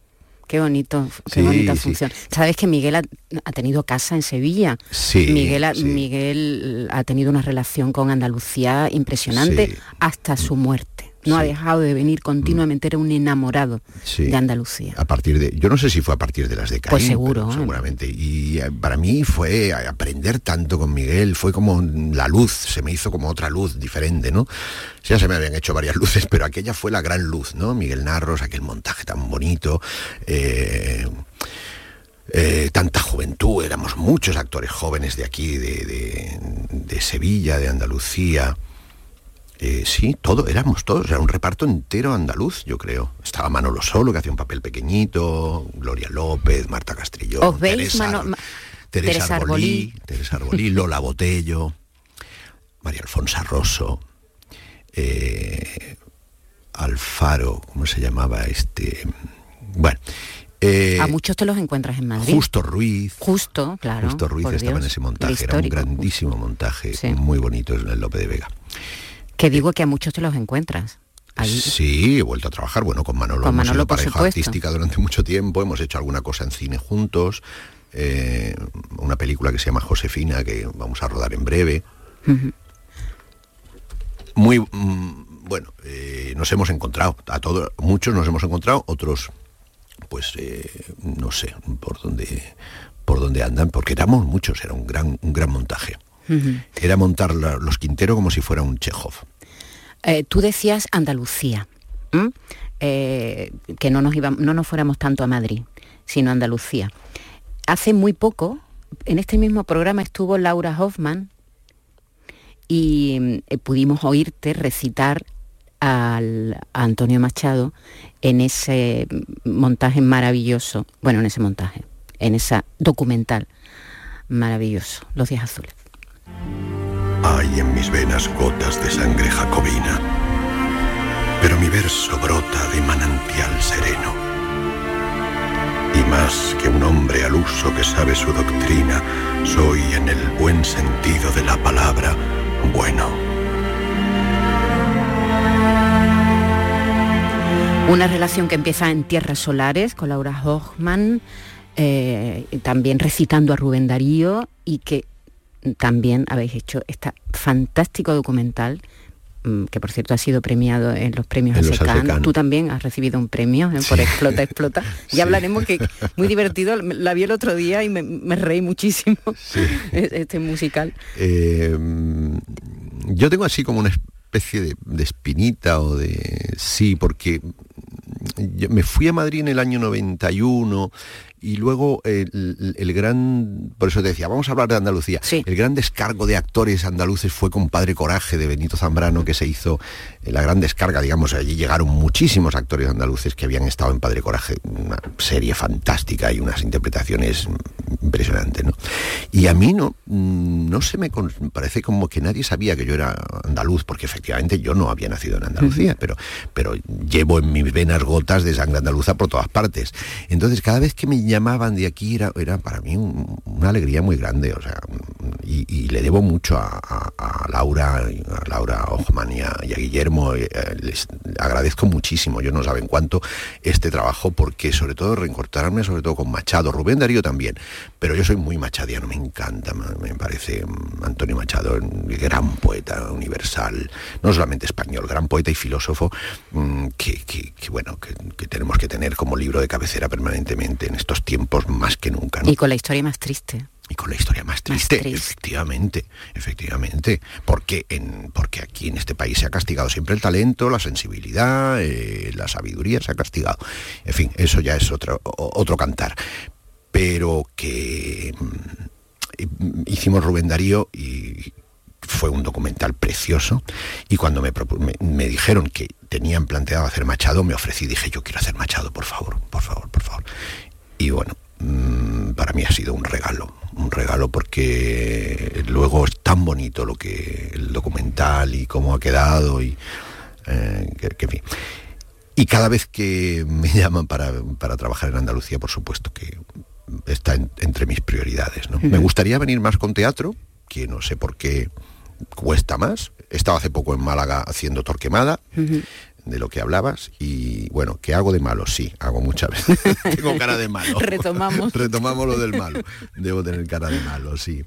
Qué bonito, qué Sí, bonita sí. función. Sabes que Miguel ha, ha tenido casa en Sevilla. Sí, Miguel ha, sí. Miguel ha tenido una relación con Andalucía impresionante hasta su muerte. No ha dejado de venir continuamente, era un enamorado Sí. de Andalucía. A partir de, yo no sé si fue a partir de las de Caín, Pues seguro, pero ¿eh? seguramente. Y eh, para mí fue aprender tanto con Miguel, fue como la luz, se me hizo como otra luz diferente, ¿no? Ya se me habían hecho varias luces, pero aquella fue la gran luz, ¿no? Miguel Narros, aquel montaje tan bonito. eh, eh, tanta juventud, éramos muchos actores jóvenes de aquí, de, de- de Sevilla, de Andalucía. Eh, sí, todo, éramos todos, era un reparto entero andaluz, yo creo. Estaba Manolo Solo, que hacía un papel pequeñito, Gloria López, Marta Castrillón, ¿Os veis, Teresa, Mano- Ma- Teresa Teresa Arbolí, Teresa Arbolí, Lola Botello, María Alfonsa Rosso, eh, Alfaro, ¿cómo se llamaba este? Bueno, eh, a muchos te los encuentras en Madrid. Justo Ruiz, Justo, claro. Justo Ruiz estaba en ese montaje, era un grandísimo montaje, Sí. muy bonito en el Lope de Vega. Que digo que a muchos te los encuentras. Ahí. Sí, he vuelto a trabajar, bueno, con Manolo Con hemos Manolo, sido pareja supuesto. artística durante mucho tiempo, hemos hecho alguna cosa en cine juntos, eh, una película que se llama Josefina, que vamos a rodar en breve. Muy, mm, bueno, eh, nos hemos encontrado, a todos, muchos nos hemos encontrado, otros, pues, eh, no sé, por dónde, por dónde andan, porque éramos muchos, era un gran, un gran montaje. Era montar la- los Quintero como si fuera un Chekhov. Eh, tú decías Andalucía. Eh, que no nos, no nos fuéramos tanto a Madrid, sino a Andalucía. Hace muy poco, en este mismo programa estuvo Laura Hoffman y eh, pudimos oírte recitar al, a Antonio Machado en ese montaje maravilloso, bueno, en ese montaje, en esa documental maravilloso, Los días azules. Hay en mis venas gotas de sangre jacobina, pero mi verso brota de manantial sereno. Y más que un hombre al uso que sabe su doctrina, soy en el buen sentido de la palabra bueno. Una relación que empieza en Tierras Solares con Laura Hochman, eh, también recitando a Rubén Darío y que también habéis hecho este fantástico documental mm, que por cierto ha sido premiado en los premios En ASECAN. Tú también has recibido un premio ¿eh? por Explota, Explota. Ya Sí. hablaremos que muy divertido, la vi el otro día y me, me reí muchísimo este musical. Eh, yo tengo así como una especie de, de espinita o de... Sí, porque yo me fui a Madrid en el año 91 y luego el, el gran, por eso te decía, vamos a hablar de Andalucía. El gran descargo de actores andaluces fue con Padre Coraje de Benito Zambrano que se hizo eh, la gran descarga, digamos, allí llegaron muchísimos actores andaluces que habían estado en Padre Coraje, una serie fantástica y unas interpretaciones impresionantes, ¿no? Y a mí no, mm, no se me con- parece como que nadie sabía que yo era andaluz, porque efectivamente yo no había nacido en Andalucía, pero, pero llevo en mis venas gotas de sangre andaluza por todas partes. Entonces cada vez que me llamaban de aquí era, era para mí un- una alegría muy grande, o sea, y, le debo mucho a, Laura, a Laura Ojman y a, y a Guillermo, eh, les agradezco muchísimo, yo no saben cuánto este trabajo, porque sobre todo reencontrarme sobre todo con Machado, Rubén Darío también, pero yo soy muy machadiano, me encanta, me, parece Antonio Machado, gran poeta universal, no solamente español, gran poeta y filósofo, mm, que, bueno, que tenemos que tener como libro de cabecera permanentemente en estos tiempos más que nunca. ¿no? Y con la historia más triste. Y con la historia más triste, efectivamente, efectivamente, porque en, porque aquí en este país se ha castigado siempre el talento, la sensibilidad, eh, la sabiduría se ha castigado. En fin, eso ya es otro, otro cantar. Pero que mm, hicimos Rubén Darío y fue un documental precioso y cuando me, me- me dijeron que tenían planteado hacer Machado, me ofrecí, dije, yo quiero hacer Machado, por favor, por favor, por favor. Y bueno, mm, para mí ha sido un regalo, un regalo porque luego es tan bonito lo que el documental y cómo ha quedado y eh, que, que, en fin. Y cada vez que me llaman para, para trabajar en Andalucía, por supuesto que está en- entre mis prioridades. ¿no? Me gustaría venir más con teatro, que no sé por qué cuesta más. He estado hace poco en Málaga haciendo Torquemada, de lo que hablabas, y bueno, ¿qué hago de malo? Sí, hago muchas veces. Tengo cara de malo. Retomamos. Retomamos lo del malo. Debo tener cara de malo, sí.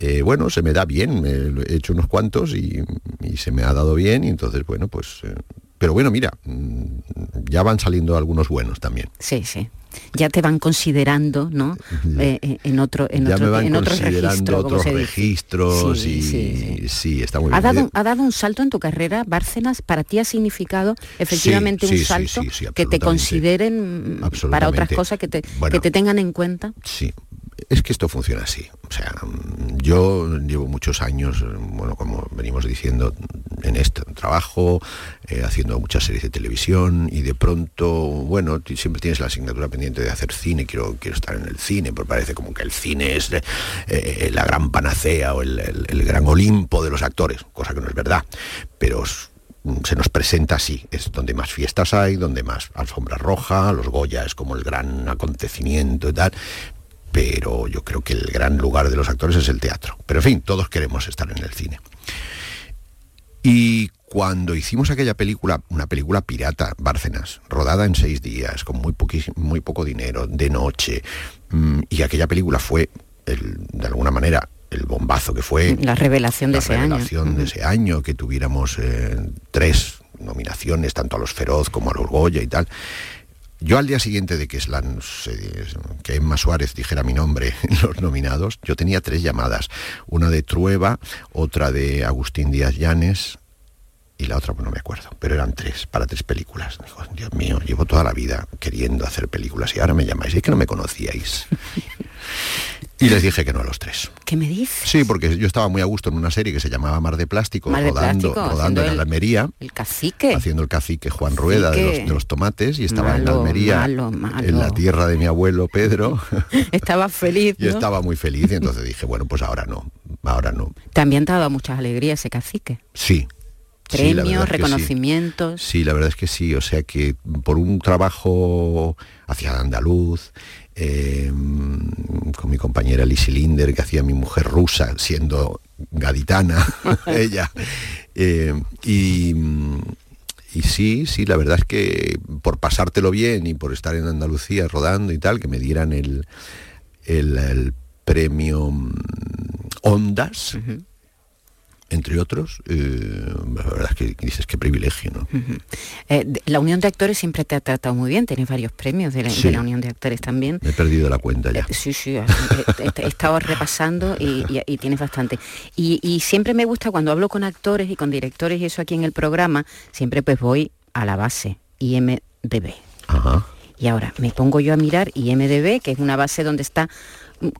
Eh, bueno, se me da bien, he hecho unos cuantos y, y se me ha dado bien, y entonces, bueno, pues... eh, pero bueno, mira, mm, ya van saliendo algunos buenos también. Sí, sí. Ya te van considerando, ¿no? Eh, eh, en otro, en ya otro, me van en otros considerando registros, otros Sí, y sí, sí, está muy Ha bien. dado, ha dado un salto en tu carrera, Bárcenas, para ti ha significado efectivamente un salto que te consideren mm, para otras cosas, que te, Bueno. que te tengan en cuenta. Sí, es que esto funciona así. O sea, mm, yo llevo muchos años, bueno, como venimos diciendo, en este trabajo, eh, haciendo muchas series de televisión y de pronto, bueno, siempre tienes la asignatura pendiente de hacer cine, quiero, quiero estar en el cine, porque parece como que el cine es eh, eh, la gran panacea o el, el- el gran Olimpo de los actores, cosa que no es verdad. Pero s- se nos presenta así, es donde más fiestas hay, donde más alfombra roja, los Goya es como el gran acontecimiento y tal, pero yo creo que el gran lugar de los actores es el teatro. Pero en fin, todos queremos estar en el cine. Y cuando hicimos aquella película, una película pirata, Bárcenas, rodada en seis días, con muy, muy poco dinero, de noche, mm, y aquella película fue, el- de alguna manera, el bombazo que fue La revelación de la ese año. revelación de ese año, que tuviéramos eh, tres nominaciones, tanto a los Feroz como a los Goya y tal. Yo al día siguiente de que, Emma Suárez dijera mi nombre en los nominados, yo tenía tres llamadas. Una de Trueba, otra de Agustín Díaz Llanes y la otra pues no me acuerdo, pero eran tres, para tres películas. Digo, Dios mío, llevo toda la vida queriendo hacer películas y ahora me llamáis, es que no me conocíais. Y les dije que no a los tres. ¿Qué me dices? Sí, porque yo estaba muy a gusto en una serie que se llamaba Mar de Plástico, Mar de rodando, Plástico, rodando en el- Almería, El cacique. haciendo el cacique Juan Rueda de los, de los tomates, y estaba en Malo, Almería, malo, malo. en la tierra de mi abuelo Pedro, Estaba feliz, y ¿no? estaba muy feliz, y entonces dije, bueno, pues ahora no, ahora no. También te ha dado muchas alegrías ese cacique. Sí. Premios, que sí. reconocimientos. Sí, la verdad es que sí, o sea que por un trabajo hacia andaluz, eh, con mi compañera Lizzie Linder, que hacía mi mujer rusa, siendo gaditana, ella, eh, y, sí, sí, la verdad es que por pasártelo bien y por estar en Andalucía rodando y tal, que me dieran el, el, el premio mm, Ondas, entre otros, eh, la verdad es que dices qué privilegio, ¿no? Eh, la Unión de Actores siempre te ha tratado muy bien, tienes varios premios de la, de Sí. la Unión de Actores también. Me he perdido la cuenta ya. Eh, Sí, sí, eh, eh, he, he estado repasando y, y- y tienes bastante. Y, y siempre me gusta cuando hablo con actores y con directores y eso aquí en el programa, siempre pues voy a la base, IMDB. Ajá. Y ahora me pongo yo a mirar IMDB, que es una base donde está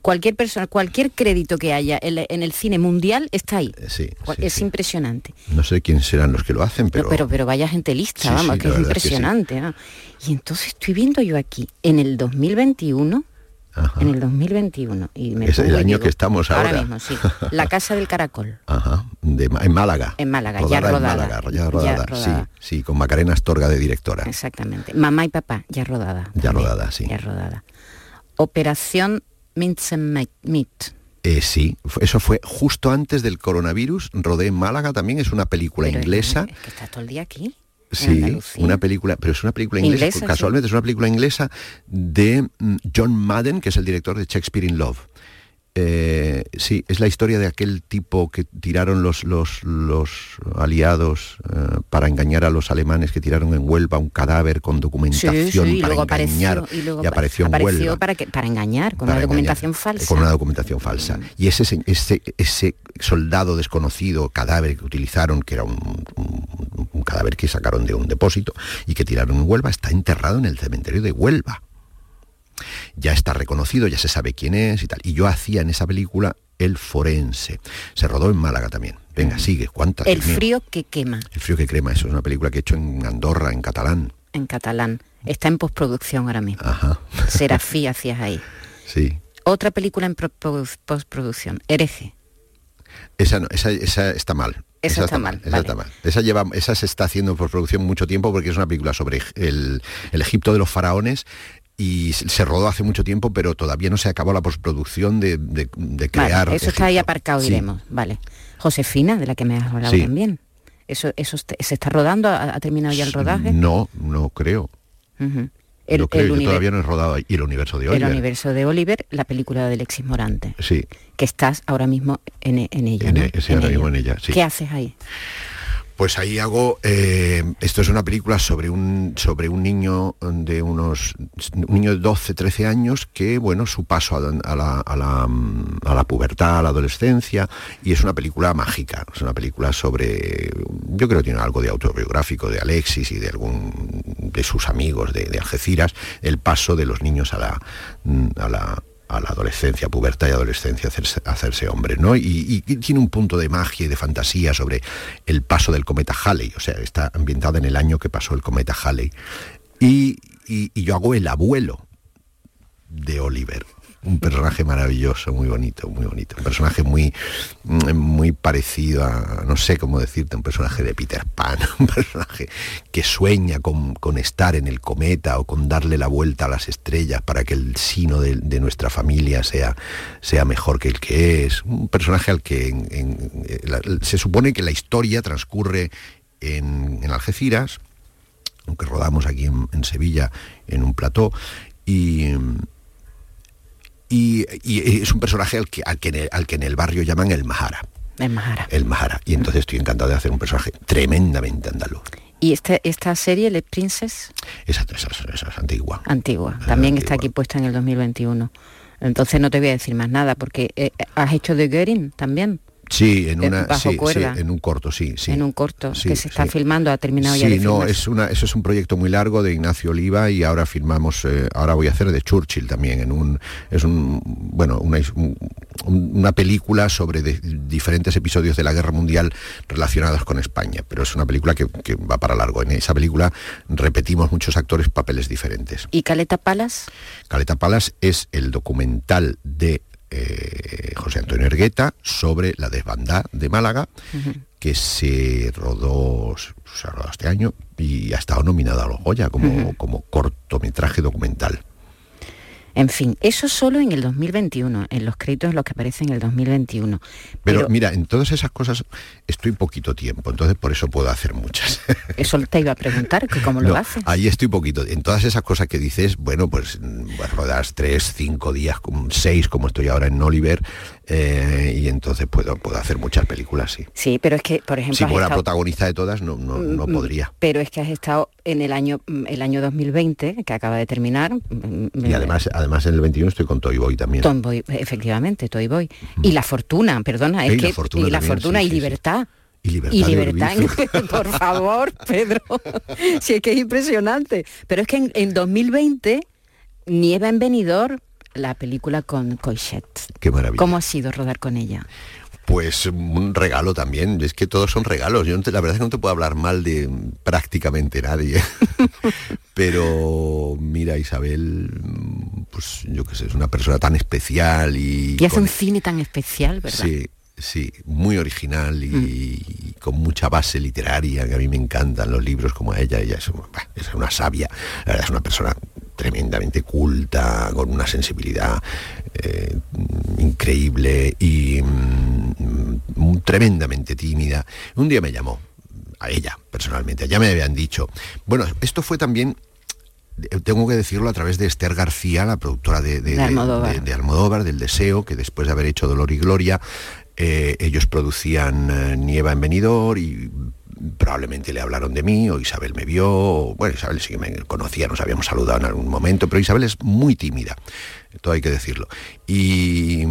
cualquier persona, cualquier crédito que haya en, en el cine mundial está ahí. Eh, Sí, es sí. impresionante. No sé quiénes serán los que lo hacen, pero, Pero, pero, pero vaya gente lista, vamos, que es verdad es que impresionante. ¿no? Y entonces estoy viendo yo aquí, en el 2021, Ajá. en el 2021, y me Es el año digo, que estamos ahora. mismo, sí. La Casa del Caracol. Ajá, de en Málaga. En Málaga, ya rodada. En Málaga, ya Ya rodada, rodada. Sí, sí, con Macarena Astorga de directora. Exactamente. Mamá y papá, ya rodada. Ya también, rodada, sí. Ya rodada. Operación Mincemeat. Eh, sí, eso fue justo antes del coronavirus. Rodé en Málaga también, es una película Pero inglesa. Es que está todo el día aquí. Sí, una película, pero es una película inglesa, Inglesa, sí. casualmente es una película inglesa de mm, John Madden, que es el director de Shakespeare in Love. Eh, sí, es la historia de aquel tipo que tiraron los, los, los aliados eh, para engañar a los alemanes que tiraron en Huelva un cadáver con documentación Sí, sí, y para luego engañar apareció, y luego y apareció en Huelva para, que, para engañar, con para una documentación falsa. Mm. Con una documentación falsa. Y ese, se- ese, ese soldado desconocido, cadáver que utilizaron, que era un, un- un cadáver que sacaron de un depósito y que tiraron en Huelva, está enterrado en el cementerio de Huelva. Ya está reconocido, ya se sabe quién es y tal. Y yo hacía en esa película El Forense. Se rodó en Málaga también. Venga, sigue. ¿Cuántas? Mm. El frío que quema, El frío que crema, eso es una película que he hecho en Andorra, en catalán. en catalán. Está en postproducción ahora mismo. Ajá. Serafí hacías ahí. Sí. Otra película en pro- produ- postproducción, Hereje. Esa, no, esa, esa está mal. Esa está mal, Esa vale. está mal. Esa, lleva, esa se está haciendo por producción mucho tiempo porque es una película sobre el, el Egipto de los faraones y se rodó hace mucho tiempo, pero todavía no se acabó la postproducción de, de- de Vale, crear. eso está ahí aparcado, Sí. diremos. Vale. Josefina, de la que me has hablado Sí. también. Eso, eso se está rodando, ha, terminado ya el rodaje. No, no creo. Ujú. El, no creo, el yo todavía no he rodado ahí. Y el universo de el Oliver. universo de Oliver, la película de Alexis Morante, Sí, que estás ahora mismo en, en ella. En ¿no? e- sí, ahora mismo en ella, sí. ¿Qué haces ahí? Pues ahí hago, eh, esto es una película sobre un, sobre un niño de unos, un niño de 12, 13 años que, bueno, su paso a, la, a, la, a la pubertad, a la adolescencia, y es una película mágica, es una película sobre, yo creo que tiene algo de autobiográfico de Alexis y de algún de sus amigos de, de Algeciras, el paso de los niños a la, a la a la adolescencia, pubertad y adolescencia, hacerse, hacerse hombre, ¿no? Y, tiene un punto de magia y de fantasía sobre el paso del cometa Halley, o sea, está ambientada en el año que pasó el cometa Halley. Y yo hago el abuelo de Oliver, un personaje maravilloso, muy bonito, muy bonito, un personaje muy, mm, muy parecido a, no sé cómo decirte, un personaje de Peter Pan, un personaje que sueña con, con estar en el cometa o con darle la vuelta a las estrellas para que el sino de, de nuestra familia sea, sea mejor que el que es, un personaje al que eh, se supone que la historia transcurre en, en Algeciras, aunque rodamos aquí en, en Sevilla en un plató, y, y, y es un personaje al que, al, que en el, al que en el barrio llaman el Mahara. En Mahara. El Mahara. Y entonces estoy encantado de hacer un personaje tremendamente andaluz. Y esta, esta serie, Les Princess, Esa, esa, esa es antigua. antigua, también está aquí puesta en el 2021. Entonces no te voy a decir más nada, porque eh, has hecho de Göring también. Sí, en una bajo sí, sí, cuerda. en un corto, sí, sí. en un corto que se está filmando, ha terminado ya Sí, de no, es una, eso es un proyecto muy largo de Ignacio Oliva y ahora filmamos, eh, ahora voy a hacer de Churchill también, en un, es un, bueno, una, un- película sobre de- diferentes episodios de la Guerra Mundial relacionados con España, pero es una película que, que va para largo. En esa película repetimos muchos actores papeles diferentes. ¿Y Caleta Palas? Caleta Palas es el documental de eh, José Antonio Ergueta sobre la desbandada de Málaga, que se rodó, se rodado este año y ha estado nominada a los Goya como, como cortometraje documental. En fin, eso solo en el 2021, en los créditos en los que aparece en el 2021. Pero, mira, en todas esas cosas estoy poquito tiempo, entonces por eso puedo hacer muchas. Eso te iba a preguntar, que cómo lo haces. Ahí estoy poquito. En todas esas cosas que dices, bueno, pues mm, pues, rodas tres, cinco días, como seis, como estoy ahora en Oliver, eh, y entonces puedo, puedo hacer muchas películas, sí. Sí, pero es que, por ejemplo, Si fuera estado- protagonista de todas, no, no, no Mm, podría. Pero es que has estado en el año mm, el año 2020, que acaba de terminar. mm, Y además, además en el 21 estoy con Toy Boy también. Tom Boy, efectivamente, Toy Boy. Y la fortuna, perdona, es Y La que Fortuna y la también, fortuna sí, y sí, sí. libertad. Y libertad. Y por favor, Pedro. si es que es impresionante. Pero es que en, en 2020, Nieva en Benidorm, la película con Coixet. Qué maravilla. ¿Cómo ha sido rodar con ella? Pues un regalo también, es que todos son regalos. Yo no te- la verdad es que no te puedo hablar mal de prácticamente nadie. Pero mira, Isabel, mm, pues yo qué sé, es una persona tan especial y... Y hace con- un cine tan especial, ¿verdad? Sí, sí, muy original y, y con mucha base literaria, que a mí me encantan los libros como a ella. Ella es, un- bah, es una sabia, la verdad es una persona tremendamente culta, con una sensibilidad eh, increíble y mm, mm, tremendamente tímida. Un día me llamó, a ella personalmente, ya me habían dicho, bueno, esto fue también eh, tengo que decirlo a través de Esther García, la productora de, de- De de- Almodóvar. de- de Almodóvar, del Deseo, que después de haber hecho Dolor y Gloria, eh, ellos producían Nieva en Benidorm y probablemente le hablaron de mí, o Isabel me vio, o- bueno, Isabel sí que me conocía, nos habíamos saludado en algún momento, pero Isabel es muy tímida, todo hay que decirlo. Y,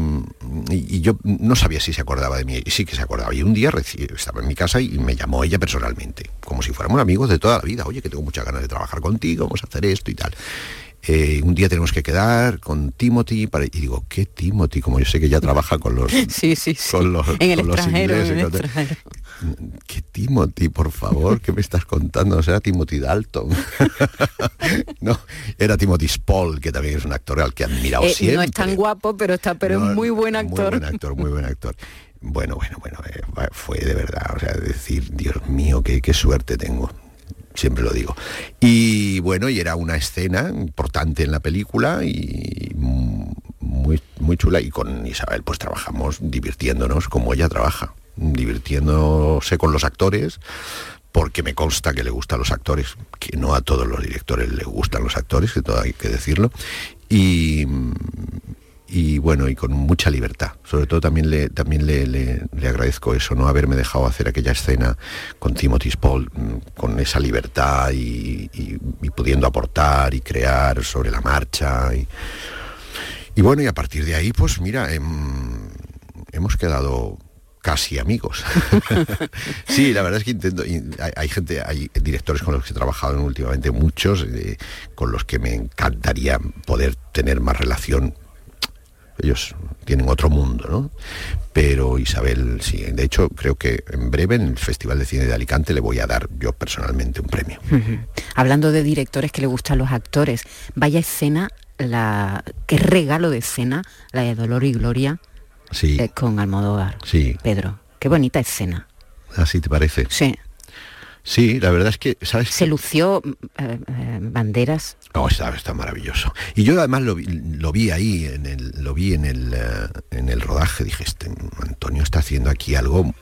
y- y yo no sabía si se acordaba de mí, y sí que se acordaba. Y un día estaba en mi casa y me llamó ella personalmente, como si fuéramos amigos de toda la vida. Oye, que tengo muchas ganas de trabajar contigo, vamos a hacer esto y tal. Eh, un día tenemos que quedar con Timothy para- y digo, ¿qué Timothy? Como yo sé que ella trabaja con los Sí, sí, sí. con los, en el con los en el extranjero. ¿Qué Timothy, por favor? ¿Qué me estás contando? No será Timothy Dalton. no, era Timothy Spall, que también es un actor al que he admirado Eh, siempre. no es tan guapo, pero está, pero No, es muy buen actor. Muy buen actor, muy buen actor. Bueno, bueno, bueno, eh, fue de verdad, o sea, decir, Dios mío, qué, qué suerte tengo. Siempre lo digo. Y bueno, y era una escena importante en la película y muy, muy chula. Y con Isabel pues trabajamos divirtiéndonos como ella trabaja, divirtiéndose con los actores, porque me consta que le gustan los actores, que no a todos los directores les gustan los actores, que todo hay que decirlo. Y, y bueno, y con mucha libertad. Sobre todo también le, también le, le- le agradezco eso, no haberme dejado hacer aquella escena con Timothy Spall, mm, con esa libertad y pudiendo aportar y crear sobre la marcha. Y, y bueno, y a partir de ahí, pues mira, em, hemos quedado casi amigos. sí, la verdad es que intento, hay, gente, hay directores con los que he trabajado últimamente, muchos, eh, con los que me encantaría poder tener más relación. Ellos tienen otro mundo, ¿no? Pero Isabel, sí, de hecho creo que en breve en el Festival de Cine de Alicante le voy a dar yo personalmente un premio. Hablando de directores que le gustan los actores, vaya escena, la qué regalo de escena, la de Dolor y Gloria Sí, eh, con Almodóvar. sí, Pedro, qué bonita escena. así te parece. Sí, Sí, la verdad es que, ¿sabes? se lució eh, eh, banderas. No, está, está maravilloso. Y yo además lo vi, lo vi ahí, en el, lo vi en el, en el rodaje, dije, este Antonio está haciendo aquí algo,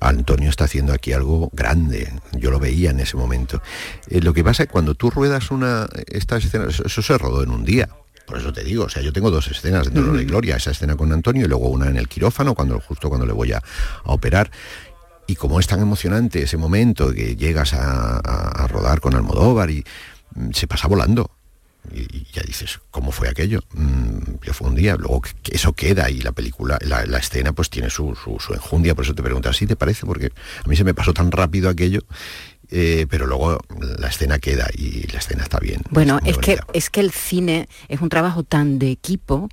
Antonio está haciendo aquí algo grande. Yo lo veía en ese momento. Eh, lo que pasa es que cuando tú ruedas una, estas escenas, eso, eso se rodó en un día. Por eso te digo, o sea, yo tengo dos escenas de Dolor y Gloria, esa escena con Antonio y luego una en el quirófano, cuando justo cuando le voy a, a operar. Y como es tan emocionante ese momento que llegas a, a- a rodar con Almodóvar y mm, se pasa volando. y, ya dices, ¿cómo fue aquello? Mm, yo fue un día, luego que, eso queda y la película, la, escena pues tiene su, su, enjundia, por eso te pregunto, ¿así te parece? Porque a mí se me pasó tan rápido aquello eh, pero luego la escena queda y la escena está bien. Bueno, es que, es que el cine es un trabajo tan de equipo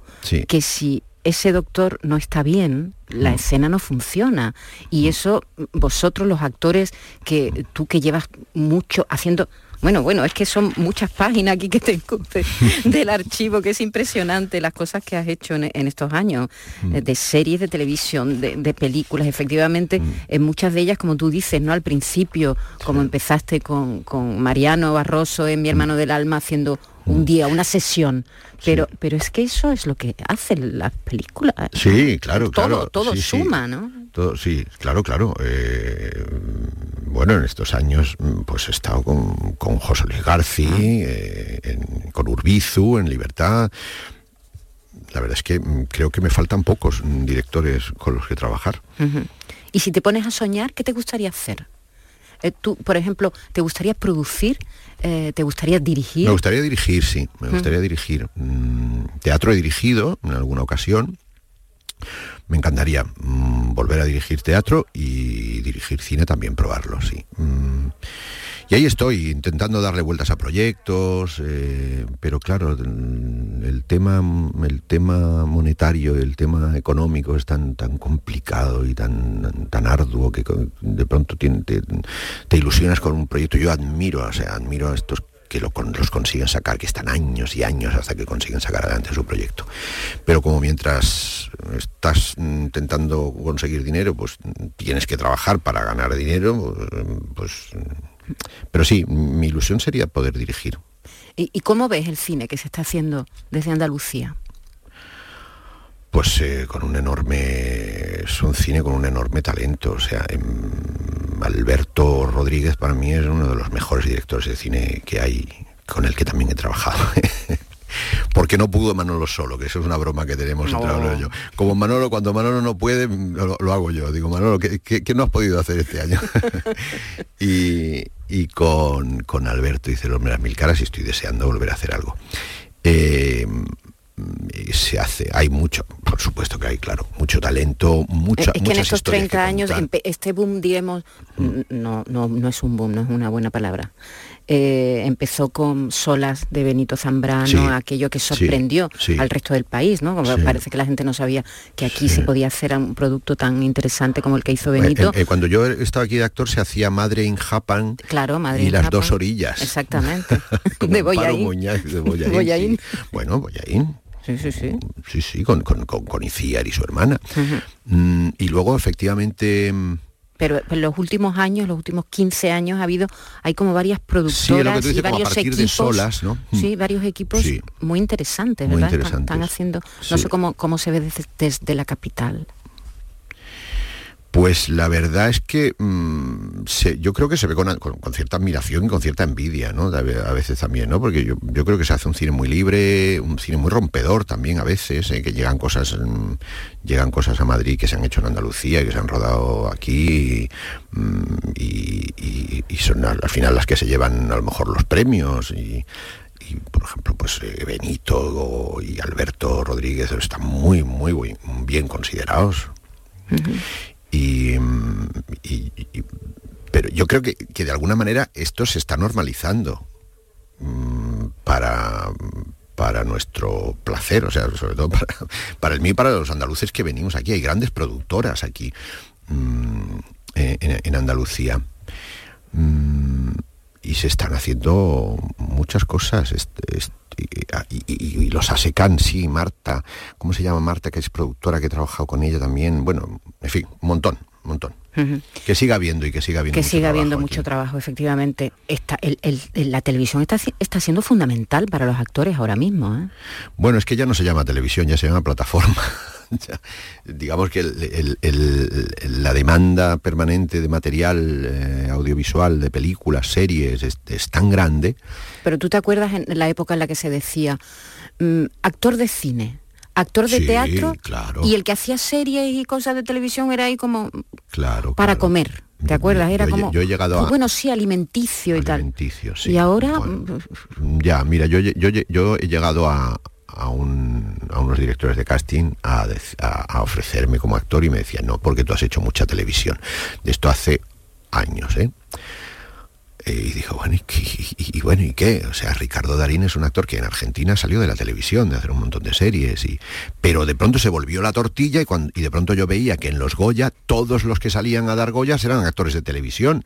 que si ese doctor no está bien, la mm. escena no funciona. Y mm. eso, vosotros los actores, que tú que llevas mucho haciendo bueno, bueno, es que son muchas páginas aquí que tengo del archivo, que es impresionante las cosas que has hecho en, estos años, mm. eh, de series de televisión, de, películas, efectivamente, mm. en muchas de ellas, como tú dices, ¿no? Al principio, como empezaste con, Mariano Barroso en Mi hermano del alma haciendo un mm. día, una sesión. Pero, pero es que eso es lo que hacen las películas. Sí, claro, todo, claro. Todo suma, ¿no? Todo, sí, claro, claro. Eh, bueno, en estos años mm, pues he estado con, José Luis García, eh, con Urbizu, en Libertad. La verdad es que mm, creo que me faltan pocos mm, directores con los que trabajar. Y si te pones a soñar, ¿qué te gustaría hacer? Eh, tú, por ejemplo, ¿te gustaría producir? Eh, ¿Te gustaría dirigir? Me gustaría dirigir, sí. Me gustaría dirigir. teatro he dirigido en alguna ocasión me encantaría mm, volver a dirigir teatro y dirigir cine también probarlo, sí. Mm, y ahí estoy, intentando darle vueltas a proyectos, eh, pero claro, el tema, el tema monetario, el tema económico es tan, tan complicado y tan, tan arduo que de pronto te, te ilusionas con un proyecto. Yo admiro, o sea, admiro a estos que lo, los consiguen sacar, que están años y años hasta que consiguen sacar adelante su proyecto. Pero como mientras estás intentando conseguir dinero, pues tienes que trabajar para ganar dinero, pues... Pero sí, mi ilusión sería poder dirigir. ¿Y, cómo ves el cine que se está haciendo desde Andalucía? Pues eh, con un enorme, es un cine con un enorme talento, o sea, em, Alberto Rodríguez para mí es uno de los mejores directores de cine que hay, con el que también he trabajado. Porque no pudo Manolo solo, que eso es una broma que tenemos entre Manolo y yo. Como Manolo, cuando Manolo no puede, lo, hago yo. Digo, Manolo, ¿qué, no has podido hacer este año? y, con, con Alberto dice, hombre, las mil caras y estoy deseando volver a hacer algo. Eh, se hace, hay mucho, por supuesto que hay, claro, mucho talento, mucha, Es que en estos 30 años, este boom, digamos, mm. no, no, no es un boom, no es una buena palabra. Eh, empezó con Solas de Benito Zambrano, aquello que sorprendió al resto del país, ¿no? Como parece que la gente no sabía que aquí se podía hacer un producto tan interesante como el que hizo Benito. Eh, eh, cuando yo estaba aquí de actor se hacía Madre in Japan claro, Madre y las dos orillas. Exactamente. de Boyaín. De Boyaín. Bueno, Boyaín. Sí, sí, sí. Sí, sí, con, con, con, y su hermana. Mm, y luego, efectivamente... Mm, pero en los últimos años, los últimos 15 años, ha habido, hay como varias productoras y varios equipos. solas, ¿no? Sí, varios equipos muy interesantes, ¿verdad? Están, haciendo, no sé cómo, cómo se ve desde la capital. Pues la verdad es que mm, yo creo que se ve con, cierta admiración y con cierta envidia, ¿no? A veces también, ¿no? Porque yo, creo que se hace un cine muy libre, un cine muy rompedor también a veces, ¿eh? que llegan cosas, mm, llegan cosas a Madrid que se han hecho en Andalucía, y que se han rodado aquí mm, y, son al, final las que se llevan a lo mejor los premios y, por ejemplo, pues eh, Benito y Alberto Rodríguez están muy, muy, bien considerados. Y, pero yo creo que, de alguna manera esto se está normalizando mm, para, para nuestro placer, o sea, sobre todo para, el mío y para los andaluces que venimos aquí. Hay grandes productoras aquí mm, en, Andalucía. Mm, y se están haciendo muchas cosas. Y, los ASECAN, sí, Marta, ¿cómo se llama Marta, que es productora, que he trabajado con ella también? Bueno, en fin, un montón, un montón. Que siga habiendo y que siga habiendo Que siga habiendo mucho trabajo, efectivamente. la televisión está, está siendo fundamental para los actores ahora mismo. ¿eh? Bueno, es que ya no se llama televisión, ya se llama plataforma. digamos que la demanda permanente de material eh, audiovisual, de películas, series, es, tan grande. Pero tú te acuerdas en la época en la que se decía, mm, actor de cine, actor de teatro claro. y el que hacía series y cosas de televisión era ahí como claro, para comer. ¿Te acuerdas? Era Yo como... yo he llegado a- Bueno, sí, alimenticio y tal. Alimenticio, sí. Y ahora... Bueno, Ya, mira, yo, yo, yo he llegado a, a, un- a unos directores de casting a, ofrecerme como actor y me decían, no, porque tú has hecho mucha televisión. De esto hace años, ¿eh? Y dijo, bueno, ¿y, y- y bueno, ¿y qué? O sea, Ricardo Darín es un actor que en Argentina salió de la televisión, de hacer un montón de series, y, pero de pronto se volvió la tortilla y, cuando, y de pronto yo veía que en los Goya todos los que salían a dar Goyas eran actores de televisión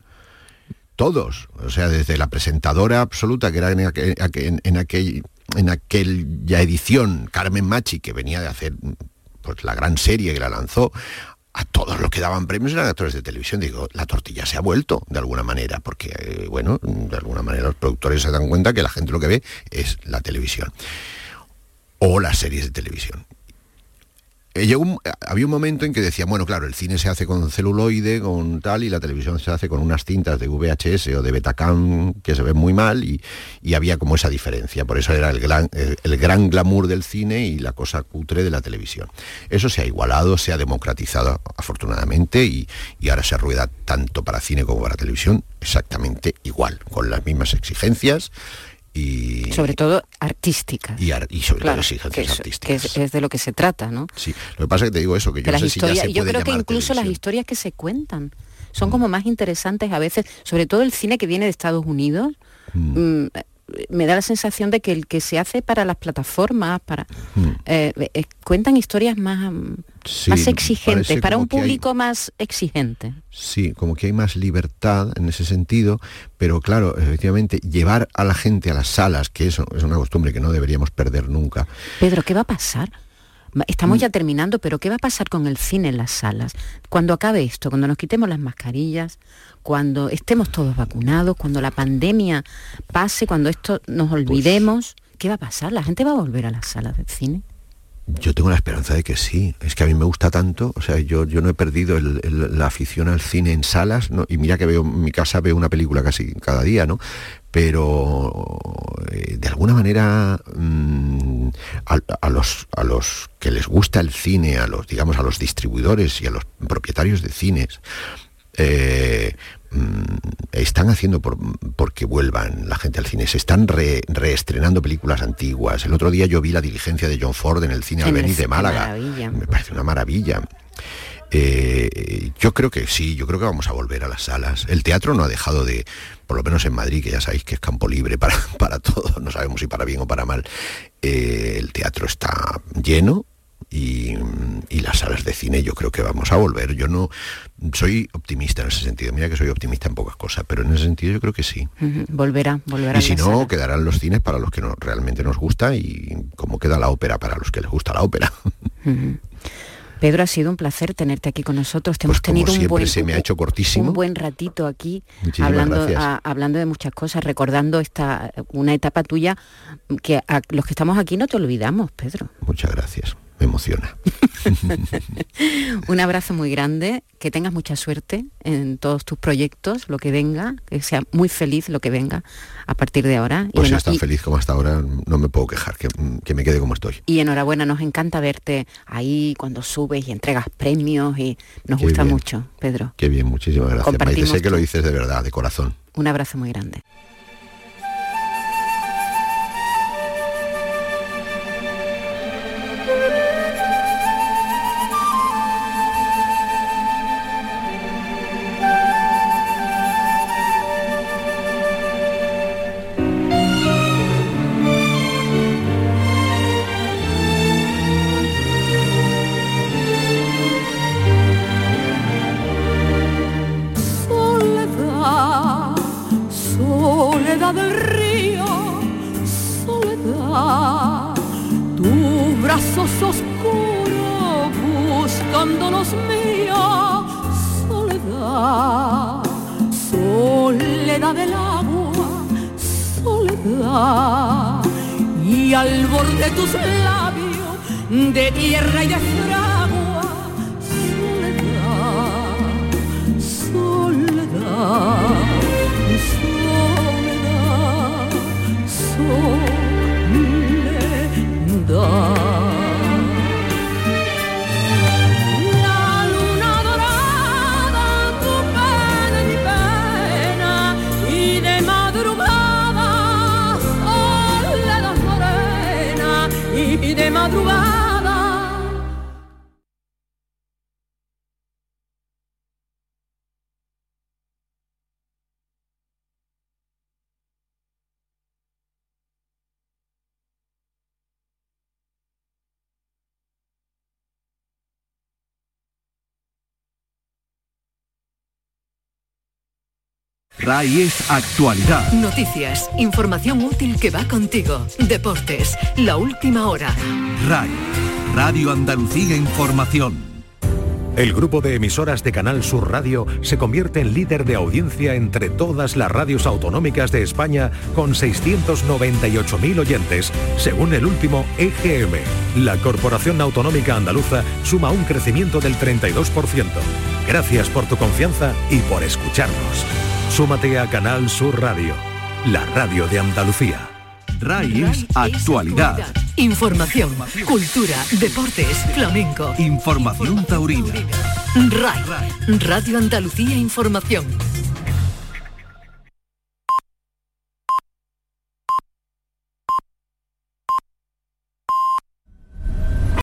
todos, o sea, desde la presentadora absoluta, que era en, en aquel- en aquella edición, Carmen Machi, que venía de hacer pues, la gran serie que la lanzó, a todos los que daban premios eran actores de televisión. Digo, la tortilla se ha vuelto, de alguna manera, porque, eh, bueno, de alguna manera los productores se dan cuenta que la gente lo que ve es la televisión. O las series de televisión. Eh, un- había un momento en que decía, bueno, claro, el cine se hace con celuloide, con tal, y la televisión se hace con unas cintas de VHS o de Betacam que se ven muy mal, y, y había como esa diferencia. Por eso era el gran, el, el gran glamour del cine y la cosa cutre de la televisión. Eso se ha igualado, se ha democratizado afortunadamente, y, y ahora se rueda tanto para cine como para televisión exactamente igual, con las mismas exigencias. Y, Sobre todo artísticas. y, ar- y sobre Claro, todo que, exigencias es, artísticas. que es- es de lo que se trata, ¿no? Sí, lo que pasa es que te digo eso, que yo no sé si ya se yo puede creo que incluso las televisión. Mm. historias que se cuentan son como más interesantes a veces, sobre todo el cine que viene de Estados Unidos. mm, eh, me da la sensación de que el que se hace para las plataformas, para eh, eh, cuentan historias más, mm, Sí, más exigentes, para un hay- público más exigente. Sí, como que hay más libertad en ese sentido, pero claro, efectivamente, llevar a la gente a las salas, que eso es una costumbre que no deberíamos perder nunca. Pedro, ¿qué va a pasar? Estamos ya terminando, pero ¿qué va a pasar con el cine en las salas? Cuando acabe esto, cuando nos quitemos las mascarillas, cuando estemos todos vacunados, cuando la pandemia pase, cuando esto nos olvidemos, ¿qué va a pasar? ¿La gente va a volver a las salas del cine? Yo tengo la esperanza de que sí. Es que a mí me gusta tanto. O sea, yo, yo no he perdido el- el- la afición al cine en salas. ¿no? Y mira que veo en mi casa veo una película casi cada día, ¿no? Pero eh, de alguna manera mm, a, a los, a los que les gusta el cine, a los, digamos, a los distribuidores y a los propietarios de cines, eh, mm, están haciendo por, porque vuelvan la gente al cine. Se están re- reestrenando películas antiguas. El otro día yo vi la diligencia de John Ford en el cine Albéniz de Málaga. maravilla. Me parece una maravilla. Eh, yo creo que sí, yo creo que vamos a volver a las salas. El teatro no ha dejado de, por lo menos en Madrid, que ya sabéis que es campo libre para, para todos, no sabemos si para bien o para mal, eh, el teatro está lleno y, y las salas de cine yo creo que vamos a volver. Yo no soy optimista en ese sentido, mira que soy optimista en pocas cosas, pero en ese sentido yo creo que sí. Ujú, Volverá, volverá. Y si no, quedarán los cines para los que no, realmente nos gusta y como queda la ópera para los que les gusta la ópera. Pedro, ha sido un placer tenerte aquí con nosotros. Te Pues hemos como tenido un buen, se me ha hecho cortísimo. un buen ratito aquí Muchísimas hablando, gracias. a- hablando de muchas cosas, recordando esta una etapa tuya que a los que estamos aquí no te olvidamos, Pedro. Muchas gracias, me emociona. Un abrazo muy grande, que tengas mucha suerte en todos tus proyectos, lo que venga, que sea muy feliz lo que venga a partir de ahora. Pues y, si tan feliz como hasta ahora, no me puedo quejar, que, que me quede como estoy. y enhorabuena, nos encanta verte ahí cuando subes y entregas premios y nos Qué gusta bien. mucho, Pedro. Qué bien, muchísimas gracias. Maite, sé que lo dices de verdad, de corazón. Un abrazo muy grande. RAI es actualidad. Noticias, información útil que va contigo. Deportes, la última hora. RAI, Radio Andalucía Información. El grupo de emisoras de Canal Sur Radio se convierte en líder de audiencia entre todas las radios autonómicas de España con 698.000 oyentes, según el último EGM. La Corporación Autonómica Andaluza suma un crecimiento del 32%. Gracias por tu confianza y por escucharnos. Súmate a Canal Sur Radio, la radio de Andalucía. RAI es actualidad. Información, cultura, deportes, flamenco. Información taurina. RAI, Radio Andalucía Información.